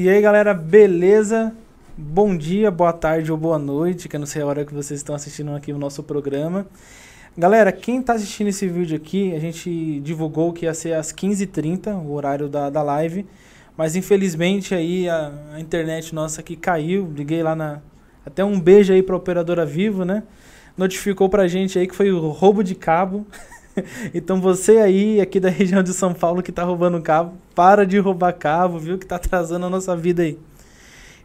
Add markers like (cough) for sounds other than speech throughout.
E aí, galera, beleza? Bom dia, boa tarde ou boa noite, que eu não sei a hora que vocês estão assistindo aqui o nosso programa. Galera, quem está assistindo esse vídeo aqui, a gente divulgou que ia ser às 15h30, o horário da, da live. Mas infelizmente aí a, a internet nossa aqui caiu. Liguei lá na. Até um beijo aí pra operadora Vivo, né? Notificou pra gente aí que foi o roubo de cabo. (laughs) (laughs) então você aí, aqui da região de São Paulo, que tá roubando cabo, para de roubar cabo, viu? Que tá atrasando a nossa vida aí.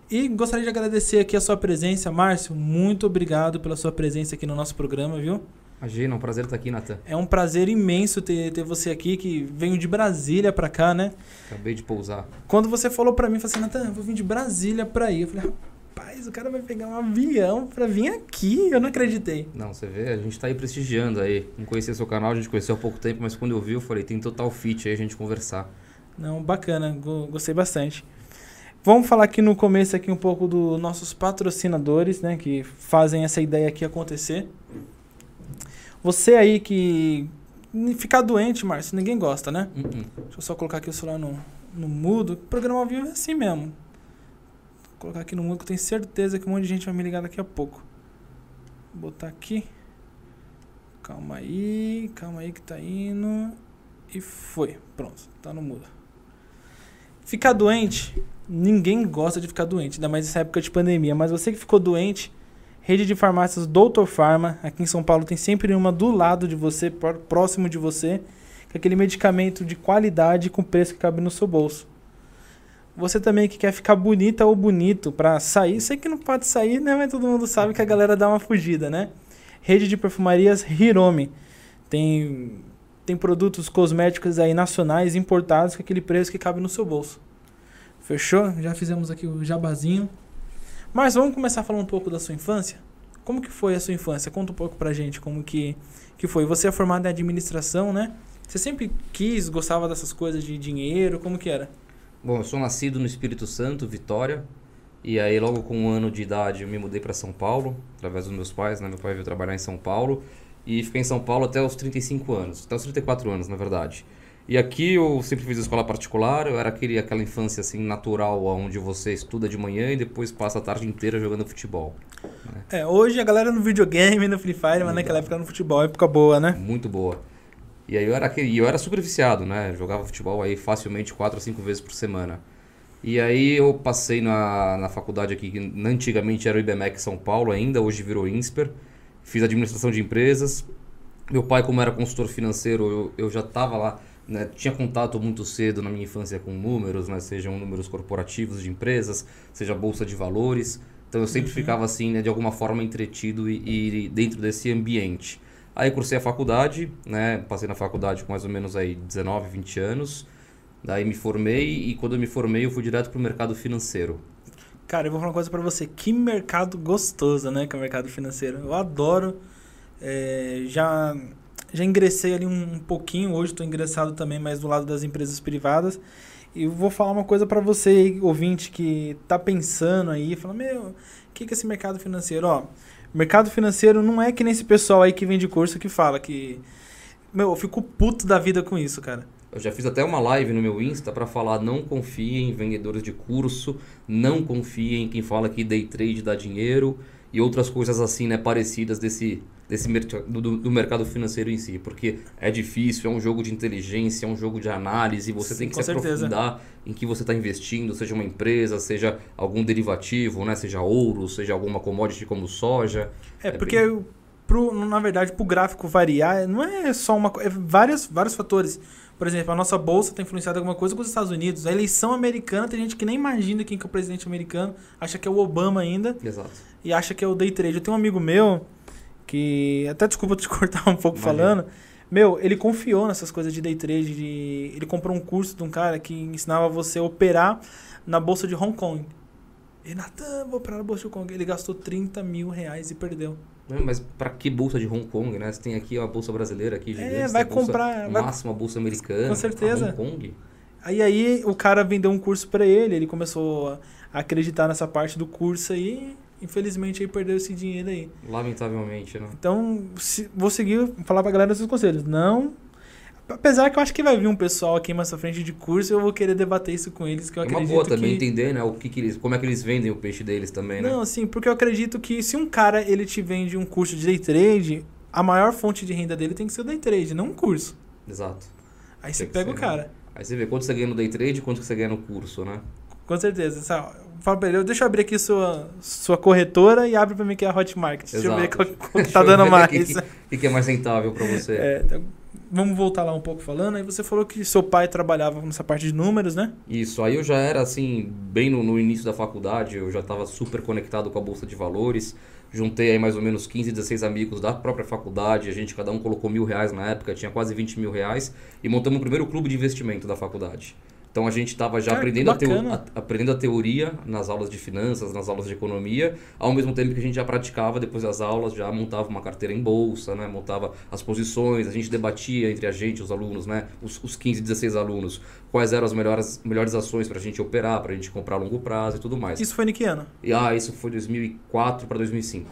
E gostaria de agradecer aqui a sua presença, Márcio. Muito obrigado pela sua presença aqui no nosso programa, viu? Imagina, é um prazer estar aqui, Natan. É um prazer imenso ter, ter você aqui, que veio de Brasília pra cá, né? Acabei de pousar. Quando você falou pra mim, falou assim, Natan, eu vou vir de Brasília pra ir. Eu falei, rapaz, o cara vai pegar um avião pra vir aqui. Eu não acreditei. Não, você vê, a gente tá aí prestigiando aí. Não conhecia seu canal, a gente conheceu há pouco tempo, mas quando eu vi, eu falei, tem total fit aí a gente conversar. Não, bacana, gostei bastante. Vamos falar aqui no começo aqui um pouco dos nossos patrocinadores, né, que fazem essa ideia aqui acontecer. Você aí que ficar doente, Márcio, ninguém gosta, né? Uh -uh. Deixa eu só colocar aqui o celular no, no mudo. O programa ao vivo é assim mesmo. Colocar aqui no mudo que eu tenho certeza que um monte de gente vai me ligar daqui a pouco. Vou botar aqui. Calma aí, calma aí que tá indo. E foi. Pronto, tá no mudo. Ficar doente, ninguém gosta de ficar doente, ainda mais nessa época de pandemia. Mas você que ficou doente, Rede de farmácias Doutor Farma, aqui em São Paulo tem sempre uma do lado de você, próximo de você, com aquele medicamento de qualidade com preço que cabe no seu bolso. Você também que quer ficar bonita ou bonito para sair, sei que não pode sair, né, mas todo mundo sabe que a galera dá uma fugida, né? Rede de perfumarias Hiromi. Tem tem produtos cosméticos aí nacionais importados com aquele preço que cabe no seu bolso. Fechou? Já fizemos aqui o jabazinho. Mas vamos começar a falar um pouco da sua infância? Como que foi a sua infância? Conta um pouco pra gente como que, que foi. Você é formado em administração, né? Você sempre quis, gostava dessas coisas de dinheiro? Como que era? Bom, eu sou nascido no Espírito Santo, Vitória. E aí, logo com um ano de idade, eu me mudei para São Paulo, através dos meus pais, né? Meu pai veio trabalhar em São Paulo. E fiquei em São Paulo até os 35 anos, até os 34 anos, na verdade. E aqui eu sempre fiz escola particular, eu era aquele, aquela infância assim natural, onde você estuda de manhã e depois passa a tarde inteira jogando futebol. Né? É, hoje a galera no videogame, no Free Fire, mas naquela época no futebol, época boa, né? Muito boa. E aí eu era, aquele, eu era super viciado, né? Jogava futebol aí facilmente quatro ou cinco vezes por semana. E aí eu passei na, na faculdade aqui, que antigamente era o IBMEC São Paulo ainda, hoje virou INSPER. Fiz administração de empresas. Meu pai, como era consultor financeiro, eu, eu já estava lá né, tinha contato muito cedo na minha infância com números, né, sejam números corporativos de empresas, seja bolsa de valores. Então eu sempre uhum. ficava assim, né, de alguma forma entretido e, e, dentro desse ambiente. Aí cursei a faculdade, né, passei na faculdade com mais ou menos aí 19, 20 anos. Daí me formei e quando eu me formei eu fui direto para o mercado financeiro. Cara, eu vou falar uma coisa para você. Que mercado gostoso, né, que é o mercado financeiro. Eu adoro. É, já já ingressei ali um, um pouquinho, hoje estou ingressado também mais do lado das empresas privadas. E vou falar uma coisa para você, ouvinte, que tá pensando aí, fala, meu, o que, que é esse mercado financeiro? Ó, mercado financeiro não é que nem esse pessoal aí que vende curso que fala que. Meu, eu fico puto da vida com isso, cara. Eu já fiz até uma live no meu Insta para falar não confie em vendedores de curso, não confie em quem fala que day trade dá dinheiro e outras coisas assim, né, parecidas desse desse do, do, mercado financeiro em si, porque é difícil, é um jogo de inteligência, é um jogo de análise, você Sim, tem que se certeza. aprofundar em que você está investindo, seja uma empresa, seja algum derivativo, né, seja ouro, seja alguma commodity como soja. É, é porque bem... pro, na verdade para o gráfico variar não é só uma é vários vários fatores. Por exemplo, a nossa bolsa está influenciada alguma coisa com os Estados Unidos. A eleição americana, tem gente que nem imagina quem que é o presidente americano, acha que é o Obama ainda. Exato. E acha que é o day trade. Eu tenho um amigo meu que até desculpa te (laughs) cortar um pouco Imagina. falando. Meu, ele confiou nessas coisas de day trade. De, ele comprou um curso de um cara que ensinava você a operar na bolsa de Hong Kong. E Natan, vou operar na bolsa de Hong Kong. Ele gastou 30 mil reais e perdeu. Mas para que bolsa de Hong Kong, né? Você tem aqui a bolsa brasileira aqui, gigante, É, vai comprar. Bolsa, máxima bolsa americana. Com certeza. Hong Kong. Aí aí o cara vendeu um curso para ele, ele começou a acreditar nessa parte do curso aí infelizmente aí perdeu esse dinheiro aí. Lamentavelmente, né? Então, se, vou seguir, falar pra galera esses conselhos. Não. Apesar que eu acho que vai vir um pessoal aqui mais pra frente de curso e eu vou querer debater isso com eles, que eu É uma acredito boa também que... entender, né? O que, que eles, como é que eles vendem o peixe deles também, né? Não, assim, porque eu acredito que se um cara ele te vende um curso de day trade, a maior fonte de renda dele tem que ser o day trade, não um curso. Exato. Aí você que pega o ser, cara. Aí você vê quanto você ganha no day trade e quanto você ganha no curso, né? Com certeza. Fala pra ele, deixa eu abrir aqui sua, sua corretora e abre pra mim que é a Hotmart. Deixa eu ver qual, qual tá dando mais. (laughs) O que, que, que é mais rentável pra você? É, então, vamos voltar lá um pouco falando. Aí você falou que seu pai trabalhava nessa parte de números, né? Isso, aí eu já era assim, bem no, no início da faculdade, eu já estava super conectado com a Bolsa de Valores. Juntei aí mais ou menos 15, 16 amigos da própria faculdade, a gente cada um colocou mil reais na época, tinha quase 20 mil reais, e montamos o primeiro clube de investimento da faculdade. Então a gente estava já Cara, aprendendo a, teo- a- aprendendo a teoria nas aulas de finanças, nas aulas de economia, ao mesmo tempo que a gente já praticava depois das aulas, já montava uma carteira em bolsa, né? montava as posições, a gente debatia entre a gente, os alunos, né? os, os 15, 16 alunos, quais eram as melhores, melhores ações para a gente operar, para a gente comprar a longo prazo e tudo mais. Isso foi em que ano? E ah, isso foi 2004 para 2005.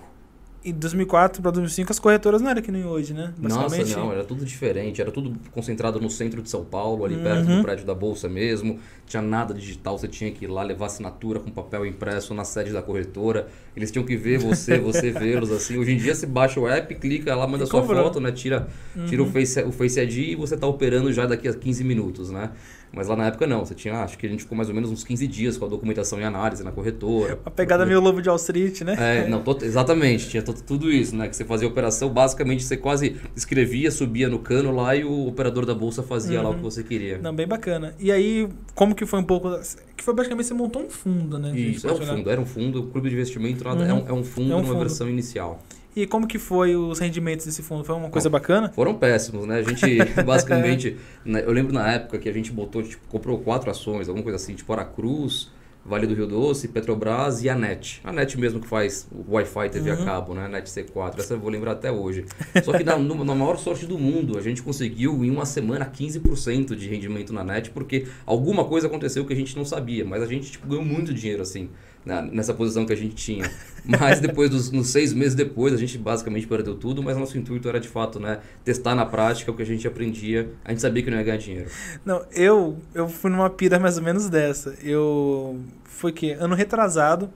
Em 2004 para 2005 as corretoras não eram que nem hoje, né? Nossa, não, era tudo diferente, era tudo concentrado no centro de São Paulo, ali Uhum. perto do prédio da Bolsa mesmo. Tinha nada digital, você tinha que ir lá levar assinatura com papel impresso na sede da corretora. Eles tinham que ver você, (laughs) você vê-los assim. Hoje em dia você baixa o app, clica lá, manda E sua comprou. foto, né? Tira, tira o, Uhum. face, o Face ID e você tá operando já daqui a 15 minutos, né? Mas lá na época não, você tinha, acho que a gente ficou mais ou menos uns 15 dias com a documentação e análise na corretora. A pegada meio lobo de Wall Street, né? É, não, exatamente, tinha tudo isso, né? Que você fazia a operação, basicamente você quase escrevia, subia no cano lá e o operador da bolsa fazia lá o que você queria. Não, bem bacana. E aí, como que foi um pouco. Que foi basicamente você montou um fundo, né? Isso, é um fundo, era um fundo, o clube de investimento nada, Uhum. é, um, é um fundo É um numa fundo. versão inicial. E como que foi os rendimentos desse fundo? Foi uma coisa bacana? Foram péssimos, né? A gente, (laughs) basicamente, né, eu lembro na época que a gente botou, tipo, comprou quatro ações, alguma coisa assim, tipo Aracruz, Vale do Rio Doce, Petrobras e a NET. A NET mesmo que faz o Wi-Fi TV Uhum. a cabo, né? NET C4, essa eu vou lembrar até hoje. Só que na, na maior sorte do mundo, a gente conseguiu em uma semana 15% de rendimento na NET, porque alguma coisa aconteceu que a gente não sabia, mas a gente tipo, ganhou muito dinheiro assim. Na- nessa posição que a gente tinha. Mas depois dos nos seis meses depois, a gente basicamente perdeu tudo, mas nosso intuito era de fato, né, testar na prática o que a gente aprendia. A gente sabia que não ia ganhar dinheiro. Não, eu, eu fui numa pira mais ou menos dessa. Eu. Foi que? Ano retrasado.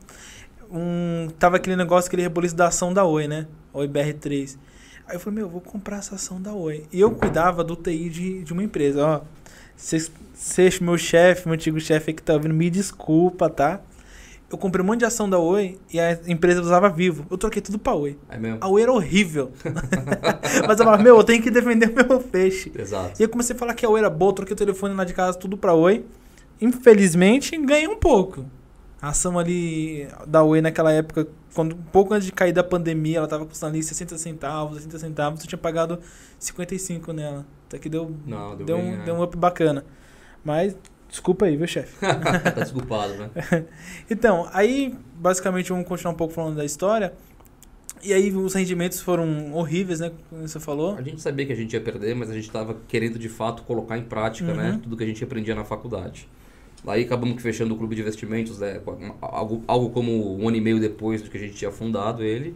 Um, tava aquele negócio, aquele reboliço da ação da Oi, né? Oi BR3. Aí eu falei, meu, eu vou comprar essa ação da Oi. E eu cuidava do TI de, de uma empresa. Ó, vocês, vocês, meu chefe, meu antigo chefe que tá ouvindo, me desculpa, tá? Eu comprei um monte de ação da Oi e a empresa usava vivo. Eu troquei tudo pra Oi. É mesmo? A Oi era horrível. (laughs) Mas eu falava, meu, eu tenho que defender meu peixe. Exato. E eu comecei a falar que a Oi era boa, troquei o telefone lá de casa, tudo pra Oi. Infelizmente, ganhei um pouco. A ação ali da Oi naquela época, quando um pouco antes de cair da pandemia, ela tava custando ali 60 centavos, 60 centavos, eu tinha pagado 55 nela. Até que deu, Não, deu deu, bem, um, é. deu um up bacana. Mas, desculpa aí, viu, chefe? (laughs) tá desculpado, né? (laughs) Então, aí, basicamente, vamos continuar um pouco falando da história. E aí, os rendimentos foram horríveis, né? Como você falou. A gente sabia que a gente ia perder, mas a gente estava querendo de fato colocar em prática, Uhum. né, tudo que a gente aprendia na faculdade. Aí acabamos fechando o clube de investimentos, né, algo, algo como um ano e meio depois do que a gente tinha fundado ele.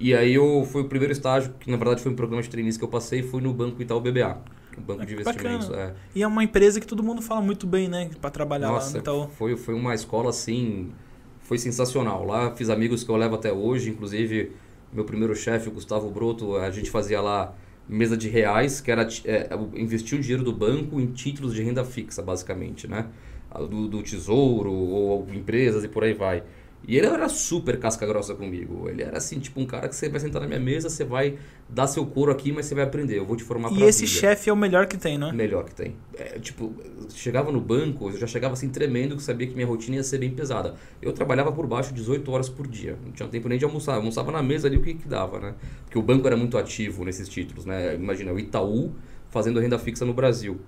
E aí eu foi o primeiro estágio, que na verdade foi um programa de trainees que eu passei, foi no Banco Itaú BBA, banco de investimentos. bacana. É. E é uma empresa que todo mundo fala muito bem, né? Pra trabalhar lá Nossa, no Itaú. foi, foi uma escola assim, foi sensacional. Lá fiz amigos que eu levo até hoje, inclusive meu primeiro chefe, o Gustavo Broto, a gente fazia lá mesa de reais, que era é, investir o dinheiro do banco em títulos de renda fixa, basicamente, né? Do, do tesouro ou empresas e por aí vai. E ele era super casca grossa comigo. Ele era assim, tipo um cara que você vai sentar na minha mesa, você vai dar seu couro aqui, mas você vai aprender. Eu vou te formar E pra esse vida. chefe é o melhor que tem, né? Melhor que tem. É, tipo, chegava no banco, eu já chegava assim tremendo, que sabia que minha rotina ia ser bem pesada. Eu trabalhava por baixo 18 horas por dia. Não tinha tempo nem de almoçar. Eu almoçava na mesa ali o que, que dava, né? Porque o banco era muito ativo nesses títulos, né? Imagina, o Itaú fazendo renda fixa no Brasil.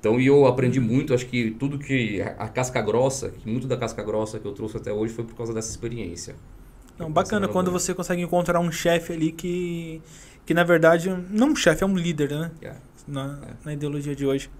Então, e eu aprendi muito, acho que tudo que. A, casca grossa, que muito da casca grossa que eu trouxe até hoje foi por causa dessa experiência. Não, bacana quando você consegue encontrar um chefe ali que, que na verdade, não um chefe, é um líder, né? É. Na, na ideologia de hoje.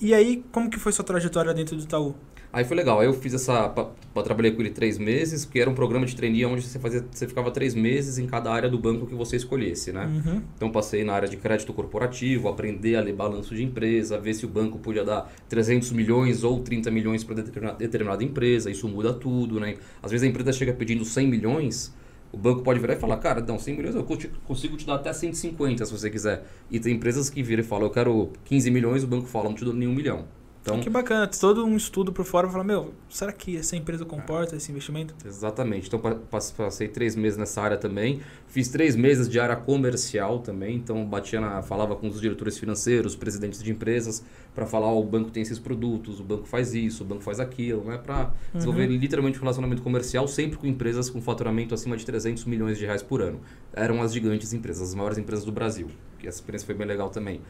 E aí, como que foi sua trajetória dentro do Itaú? Aí foi legal. Aí eu fiz essa. pa- pa- trabalhei com ele três meses, que era um programa de trainee onde você, fazia, você ficava três meses em cada área do banco que você escolhesse, né? Uhum. Então passei na área de crédito corporativo, aprender a ler balanço de empresa, ver se o banco podia dar 300 milhões ou 30 milhões para determinada, determinada empresa, isso muda tudo, né? Às vezes a empresa chega pedindo 100 milhões, o banco pode virar e falar, cara, não, 100 milhões eu consigo te dar até 150 se você quiser. E tem empresas que viram e falam, eu quero 15 milhões, o banco fala, não te dou nenhum milhão. Então, Que bacana, todo um estudo por fora pra falar, meu, será que essa empresa comporta esse investimento? Exatamente. Então pa- pas- passei três meses nessa área também. Fiz três meses de área comercial também. Então batia na, falava com os diretores financeiros, presidentes de empresas, para falar ó, o banco tem esses produtos, o banco faz isso, o banco faz aquilo, né? Para desenvolver literalmente um relacionamento comercial sempre com empresas com faturamento acima de 300 milhões de reais por ano. Eram as gigantes empresas, as maiores empresas do Brasil. Que essa experiência foi bem legal também.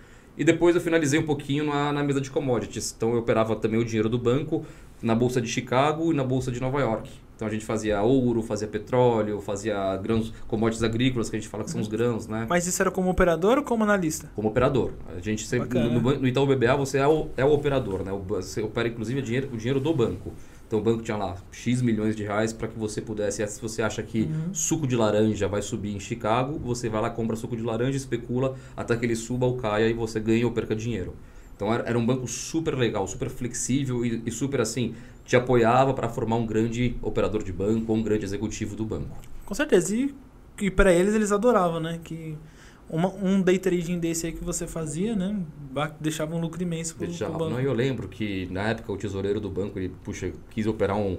E depois eu finalizei um pouquinho na, na mesa de commodities. Então eu operava também o dinheiro do banco na bolsa de Chicago e na bolsa de Nova York. Então a gente fazia ouro, fazia petróleo, fazia grãos, commodities agrícolas, que a gente fala que são os grãos, né? Mas isso era como operador ou como analista? Como operador. A gente sempre, Bacana. no, no, Itaú BBA você é o, é o operador, né? Você opera inclusive o dinheiro, o dinheiro do banco. Então o banco tinha lá X milhões de reais para que você pudesse. Se você acha que Uhum. suco de laranja vai subir em Chicago, você vai lá, compra suco de laranja, especula até que ele suba ou caia e você ganha ou perca dinheiro. Então era, era um banco super legal, super flexível e, e super assim, te apoiava para formar um grande operador de banco ou um grande executivo do banco. Com certeza. E, e para eles, eles adoravam, né? Que uma, um day trading desse aí que você fazia, né? Deixava um lucro imenso pro, pro Deixava. banco. Não, eu lembro que na época o tesoureiro do banco, ele, puxa, quis operar um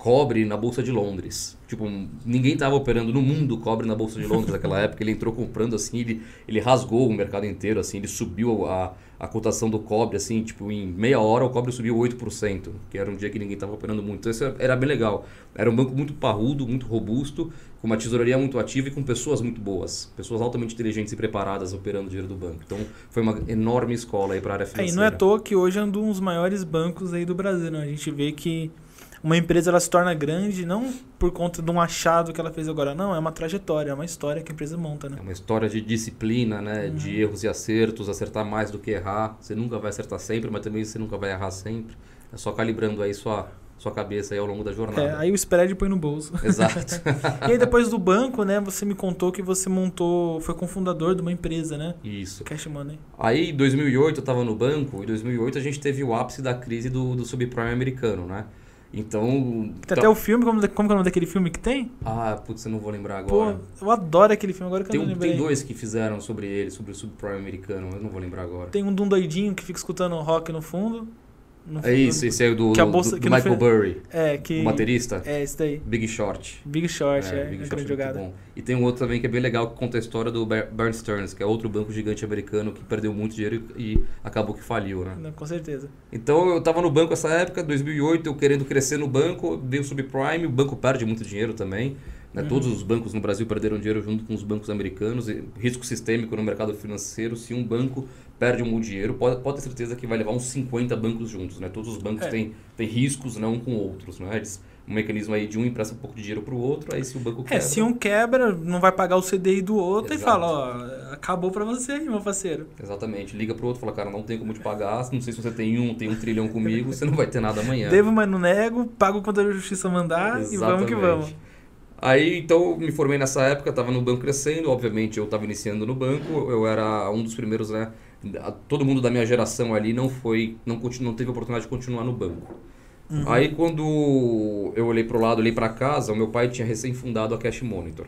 cobre na Bolsa de Londres. Tipo, ninguém estava operando no mundo cobre na Bolsa de Londres naquela (laughs) época. Ele entrou comprando assim, ele, ele rasgou o mercado inteiro, assim, ele subiu a, a cotação do cobre, assim, tipo, em meia hora o cobre subiu 8%, que era um dia que ninguém estava operando muito. Então isso era- bem legal. Era um banco muito parrudo, muito robusto, com uma tesouraria muito ativa e com pessoas muito boas. Pessoas altamente inteligentes e preparadas operando o dinheiro do banco. Então foi uma enorme escola aí para a área É, e financeira. não é à toa que hoje é um dos maiores bancos aí do Brasil, né? A gente vê que uma empresa ela se torna grande não por conta de um achado que ela fez agora, não, é uma trajetória, é uma história que a empresa monta, né? É uma história de disciplina, né? De erros e acertos, acertar mais do que errar. Você nunca vai acertar sempre, mas também você nunca vai errar sempre. É só calibrando aí sua, sua cabeça aí ao longo da jornada. É, aí o spread põe no bolso. Exato. (laughs) e aí depois do banco, né, você me contou que você montou, foi cofundador de uma empresa, né? Isso. Cash Money. Aí, em 2008, eu estava no banco. Em 2008, a gente teve o ápice da crise do, do subprime americano, né? Então... Tem então- até o filme, como, como que é o nome daquele filme que tem? Ah, putz, eu não vou lembrar Pô, agora. eu adoro aquele filme, agora que tem, eu não lembrei. tem dois que fizeram sobre ele, sobre o subprime americano. Eu não vou lembrar agora. Tem um de um doidinho que fica escutando rock no fundo. No É isso, esse é do, Que a do- bolsa- do no Michael Burry, É, que... o baterista. É, esse daí. Big Short. Big Short, é, É, é, Big uma Short é grande muito jogada. bom. E tem um outro também que é bem legal que conta a história do Bear Stearns, que é outro banco gigante americano que perdeu muito dinheiro e e acabou que faliu, né? Não, com certeza. Então eu tava no banco essa época, 2008, eu querendo crescer no banco, veio o subprime, o banco perde muito dinheiro também. Né? Todos os bancos no Brasil perderam dinheiro junto com os bancos americanos. Risco sistêmico no mercado financeiro, se um banco perde um dinheiro, pode, pode ter certeza que vai levar uns 50 bancos juntos. Né? Todos os bancos É. têm, têm riscos não com outros. Né? Eles, um mecanismo aí de um empresta um pouco de dinheiro para o outro, aí se o banco É, quebra... se um quebra, não vai pagar o CDI do outro Exato. e fala, ó, acabou pra você, meu parceiro. Exatamente. Liga pro outro e fala, cara, não tem como te pagar. Não sei se você tem um, tem um trilhão comigo, você não vai ter nada amanhã. Devo, mas não nego, pago quando a justiça mandar e vamos que vamos. Aí, então, me formei nessa época, estava no banco crescendo, obviamente eu estava iniciando no banco, eu era um dos primeiros, né? Todo mundo da minha geração ali não foi, não, continu, não teve oportunidade de continuar no banco. Aí, quando eu olhei para o lado, olhei para casa, o meu pai tinha recém fundado a Cash Monitor.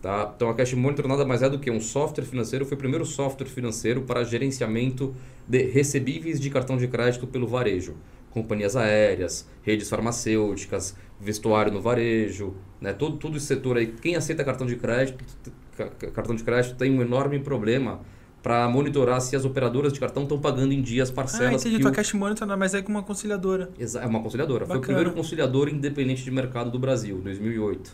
Tá? Então, a Cash Monitor nada mais é do que um software financeiro, foi o primeiro software financeiro para gerenciamento de recebíveis de cartão de crédito pelo varejo. Companhias aéreas, redes farmacêuticas, vestuário no varejo, né? todo, todo esse setor aí. Quem aceita cartão de crédito, ca- ca- cartão de crédito tem um enorme problema para monitorar se as operadoras de cartão estão pagando em dias Ah, parcelas. entendi, que tua o- Cash Monitor mais é que uma conciliadora. Exa- É uma conciliadora. Foi o Bacana. primeiro conciliador independente de mercado do Brasil, 2008.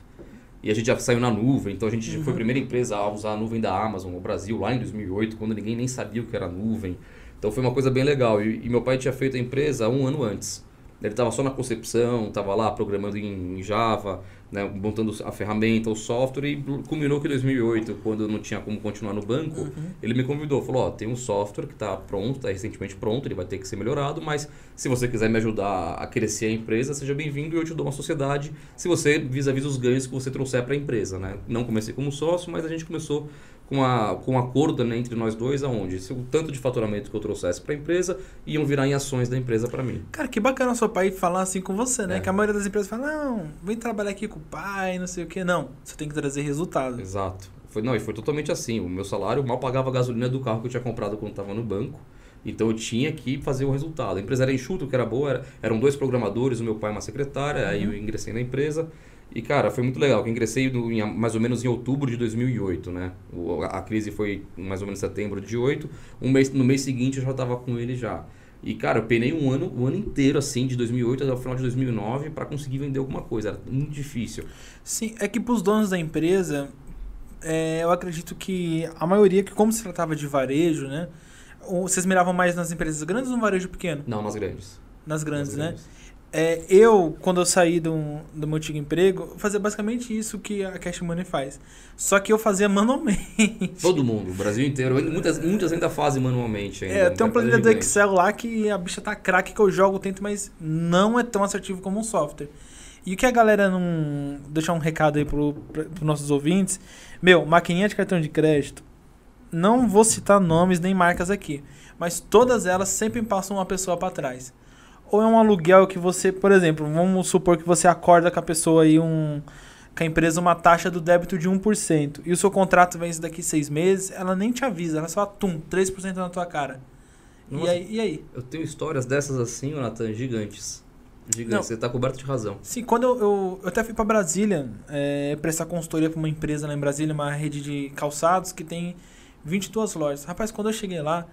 E a gente já saiu na nuvem, então a gente Uhum. foi a primeira empresa a usar a nuvem da Amazon no Brasil, lá em 2008, quando ninguém nem sabia o que era nuvem. Então foi uma coisa bem legal. E, e meu pai tinha feito a empresa um ano antes. Ele estava só na concepção, estava lá programando em Java, né, montando a ferramenta, o software, e culminou que em 2008, quando eu não tinha como continuar no banco, uhum. ele me convidou, falou, ó, tem um software que está pronto, está recentemente pronto, ele vai ter que ser melhorado, mas se você quiser me ajudar a crescer a empresa, seja bem-vindo e eu te dou uma sociedade, se você vis-a-vis os ganhos que você trouxer para a empresa, né? Não comecei como sócio, mas a gente começou com, a, com um acordo né, entre nós dois, aonde se o tanto de faturamento que eu trouxesse para a empresa iam virar em ações da empresa para mim. Cara, que bacana o seu pai falar assim com você, né? É. Que a maioria das empresas fala, não, vem trabalhar aqui com o pai, não sei o quê. Não, você tem que trazer resultado. Exato. Foi, não, e foi totalmente assim. O meu salário mal pagava a gasolina do carro que eu tinha comprado quando estava no banco. Então eu tinha que fazer o resultado. A empresa era enxuta, o que era boa, era, eram dois programadores, o meu pai uma secretária, uhum. aí eu ingressei na empresa. E, cara, foi muito legal. Eu ingressei em, mais ou menos em outubro de 2008, né? O, a, crise foi mais ou menos setembro de 2008. Um mês, no mês seguinte eu já estava com ele já. E, cara, eu penei um ano, um ano inteiro, assim, de 2008 até o final de 2009 para conseguir vender alguma coisa. Era muito difícil. Sim, é que para os donos da empresa, é, eu acredito que a maioria, que como se tratava de varejo, né? Vocês miravam mais nas empresas grandes ou no varejo pequeno? Não, nas grandes. Nas grandes, nas né? Grandes. É, eu, quando eu saí do, do meu antigo emprego, fazia basicamente isso que a Cash Money faz. Só que eu fazia (laughs) manualmente. Todo mundo, o Brasil inteiro. Muitas, muitas ainda fazem manualmente. Ainda, é, tem um planilha do Excel lá que a bicha tá craque que eu jogo, tento, mas não é tão assertivo como um software. E o que a galera não. Deixar um recado aí pro, pro, pros nossos ouvintes. Meu, maquininha de cartão de crédito. Não vou citar nomes nem marcas aqui. Mas todas elas sempre passam uma pessoa para trás ou é um aluguel que você, por exemplo, vamos supor que você acorda com a pessoa aí, um, com a empresa uma taxa do débito de 1%, e o seu contrato vence daqui seis meses, ela nem te avisa, ela só, tum, 3% na tua cara. Nossa, e, aí, e aí? Eu tenho histórias dessas assim, Natan, gigantes. Gigantes, Não. você está coberto de razão. Sim, quando eu, eu, eu até fui para Brasília é, prestar consultoria para uma empresa lá em Brasília, uma rede de calçados que tem 22 lojas. Rapaz, quando eu cheguei lá,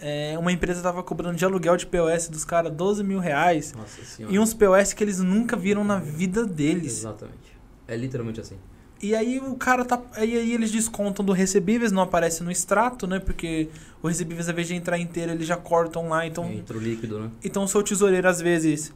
é, uma empresa estava cobrando de aluguel de POS dos caras 12 mil reais. Nossa senhora. E uns POS que eles nunca viram na vida deles. Exatamente. É literalmente assim. E aí o cara tá. Aí, aí eles descontam do recebíveis, não aparece no extrato, né? Porque o recebíveis, ao invés de entrar inteiro, eles já cortam lá. Então. Entra o líquido, né? Então o seu tesoureiro, às vezes.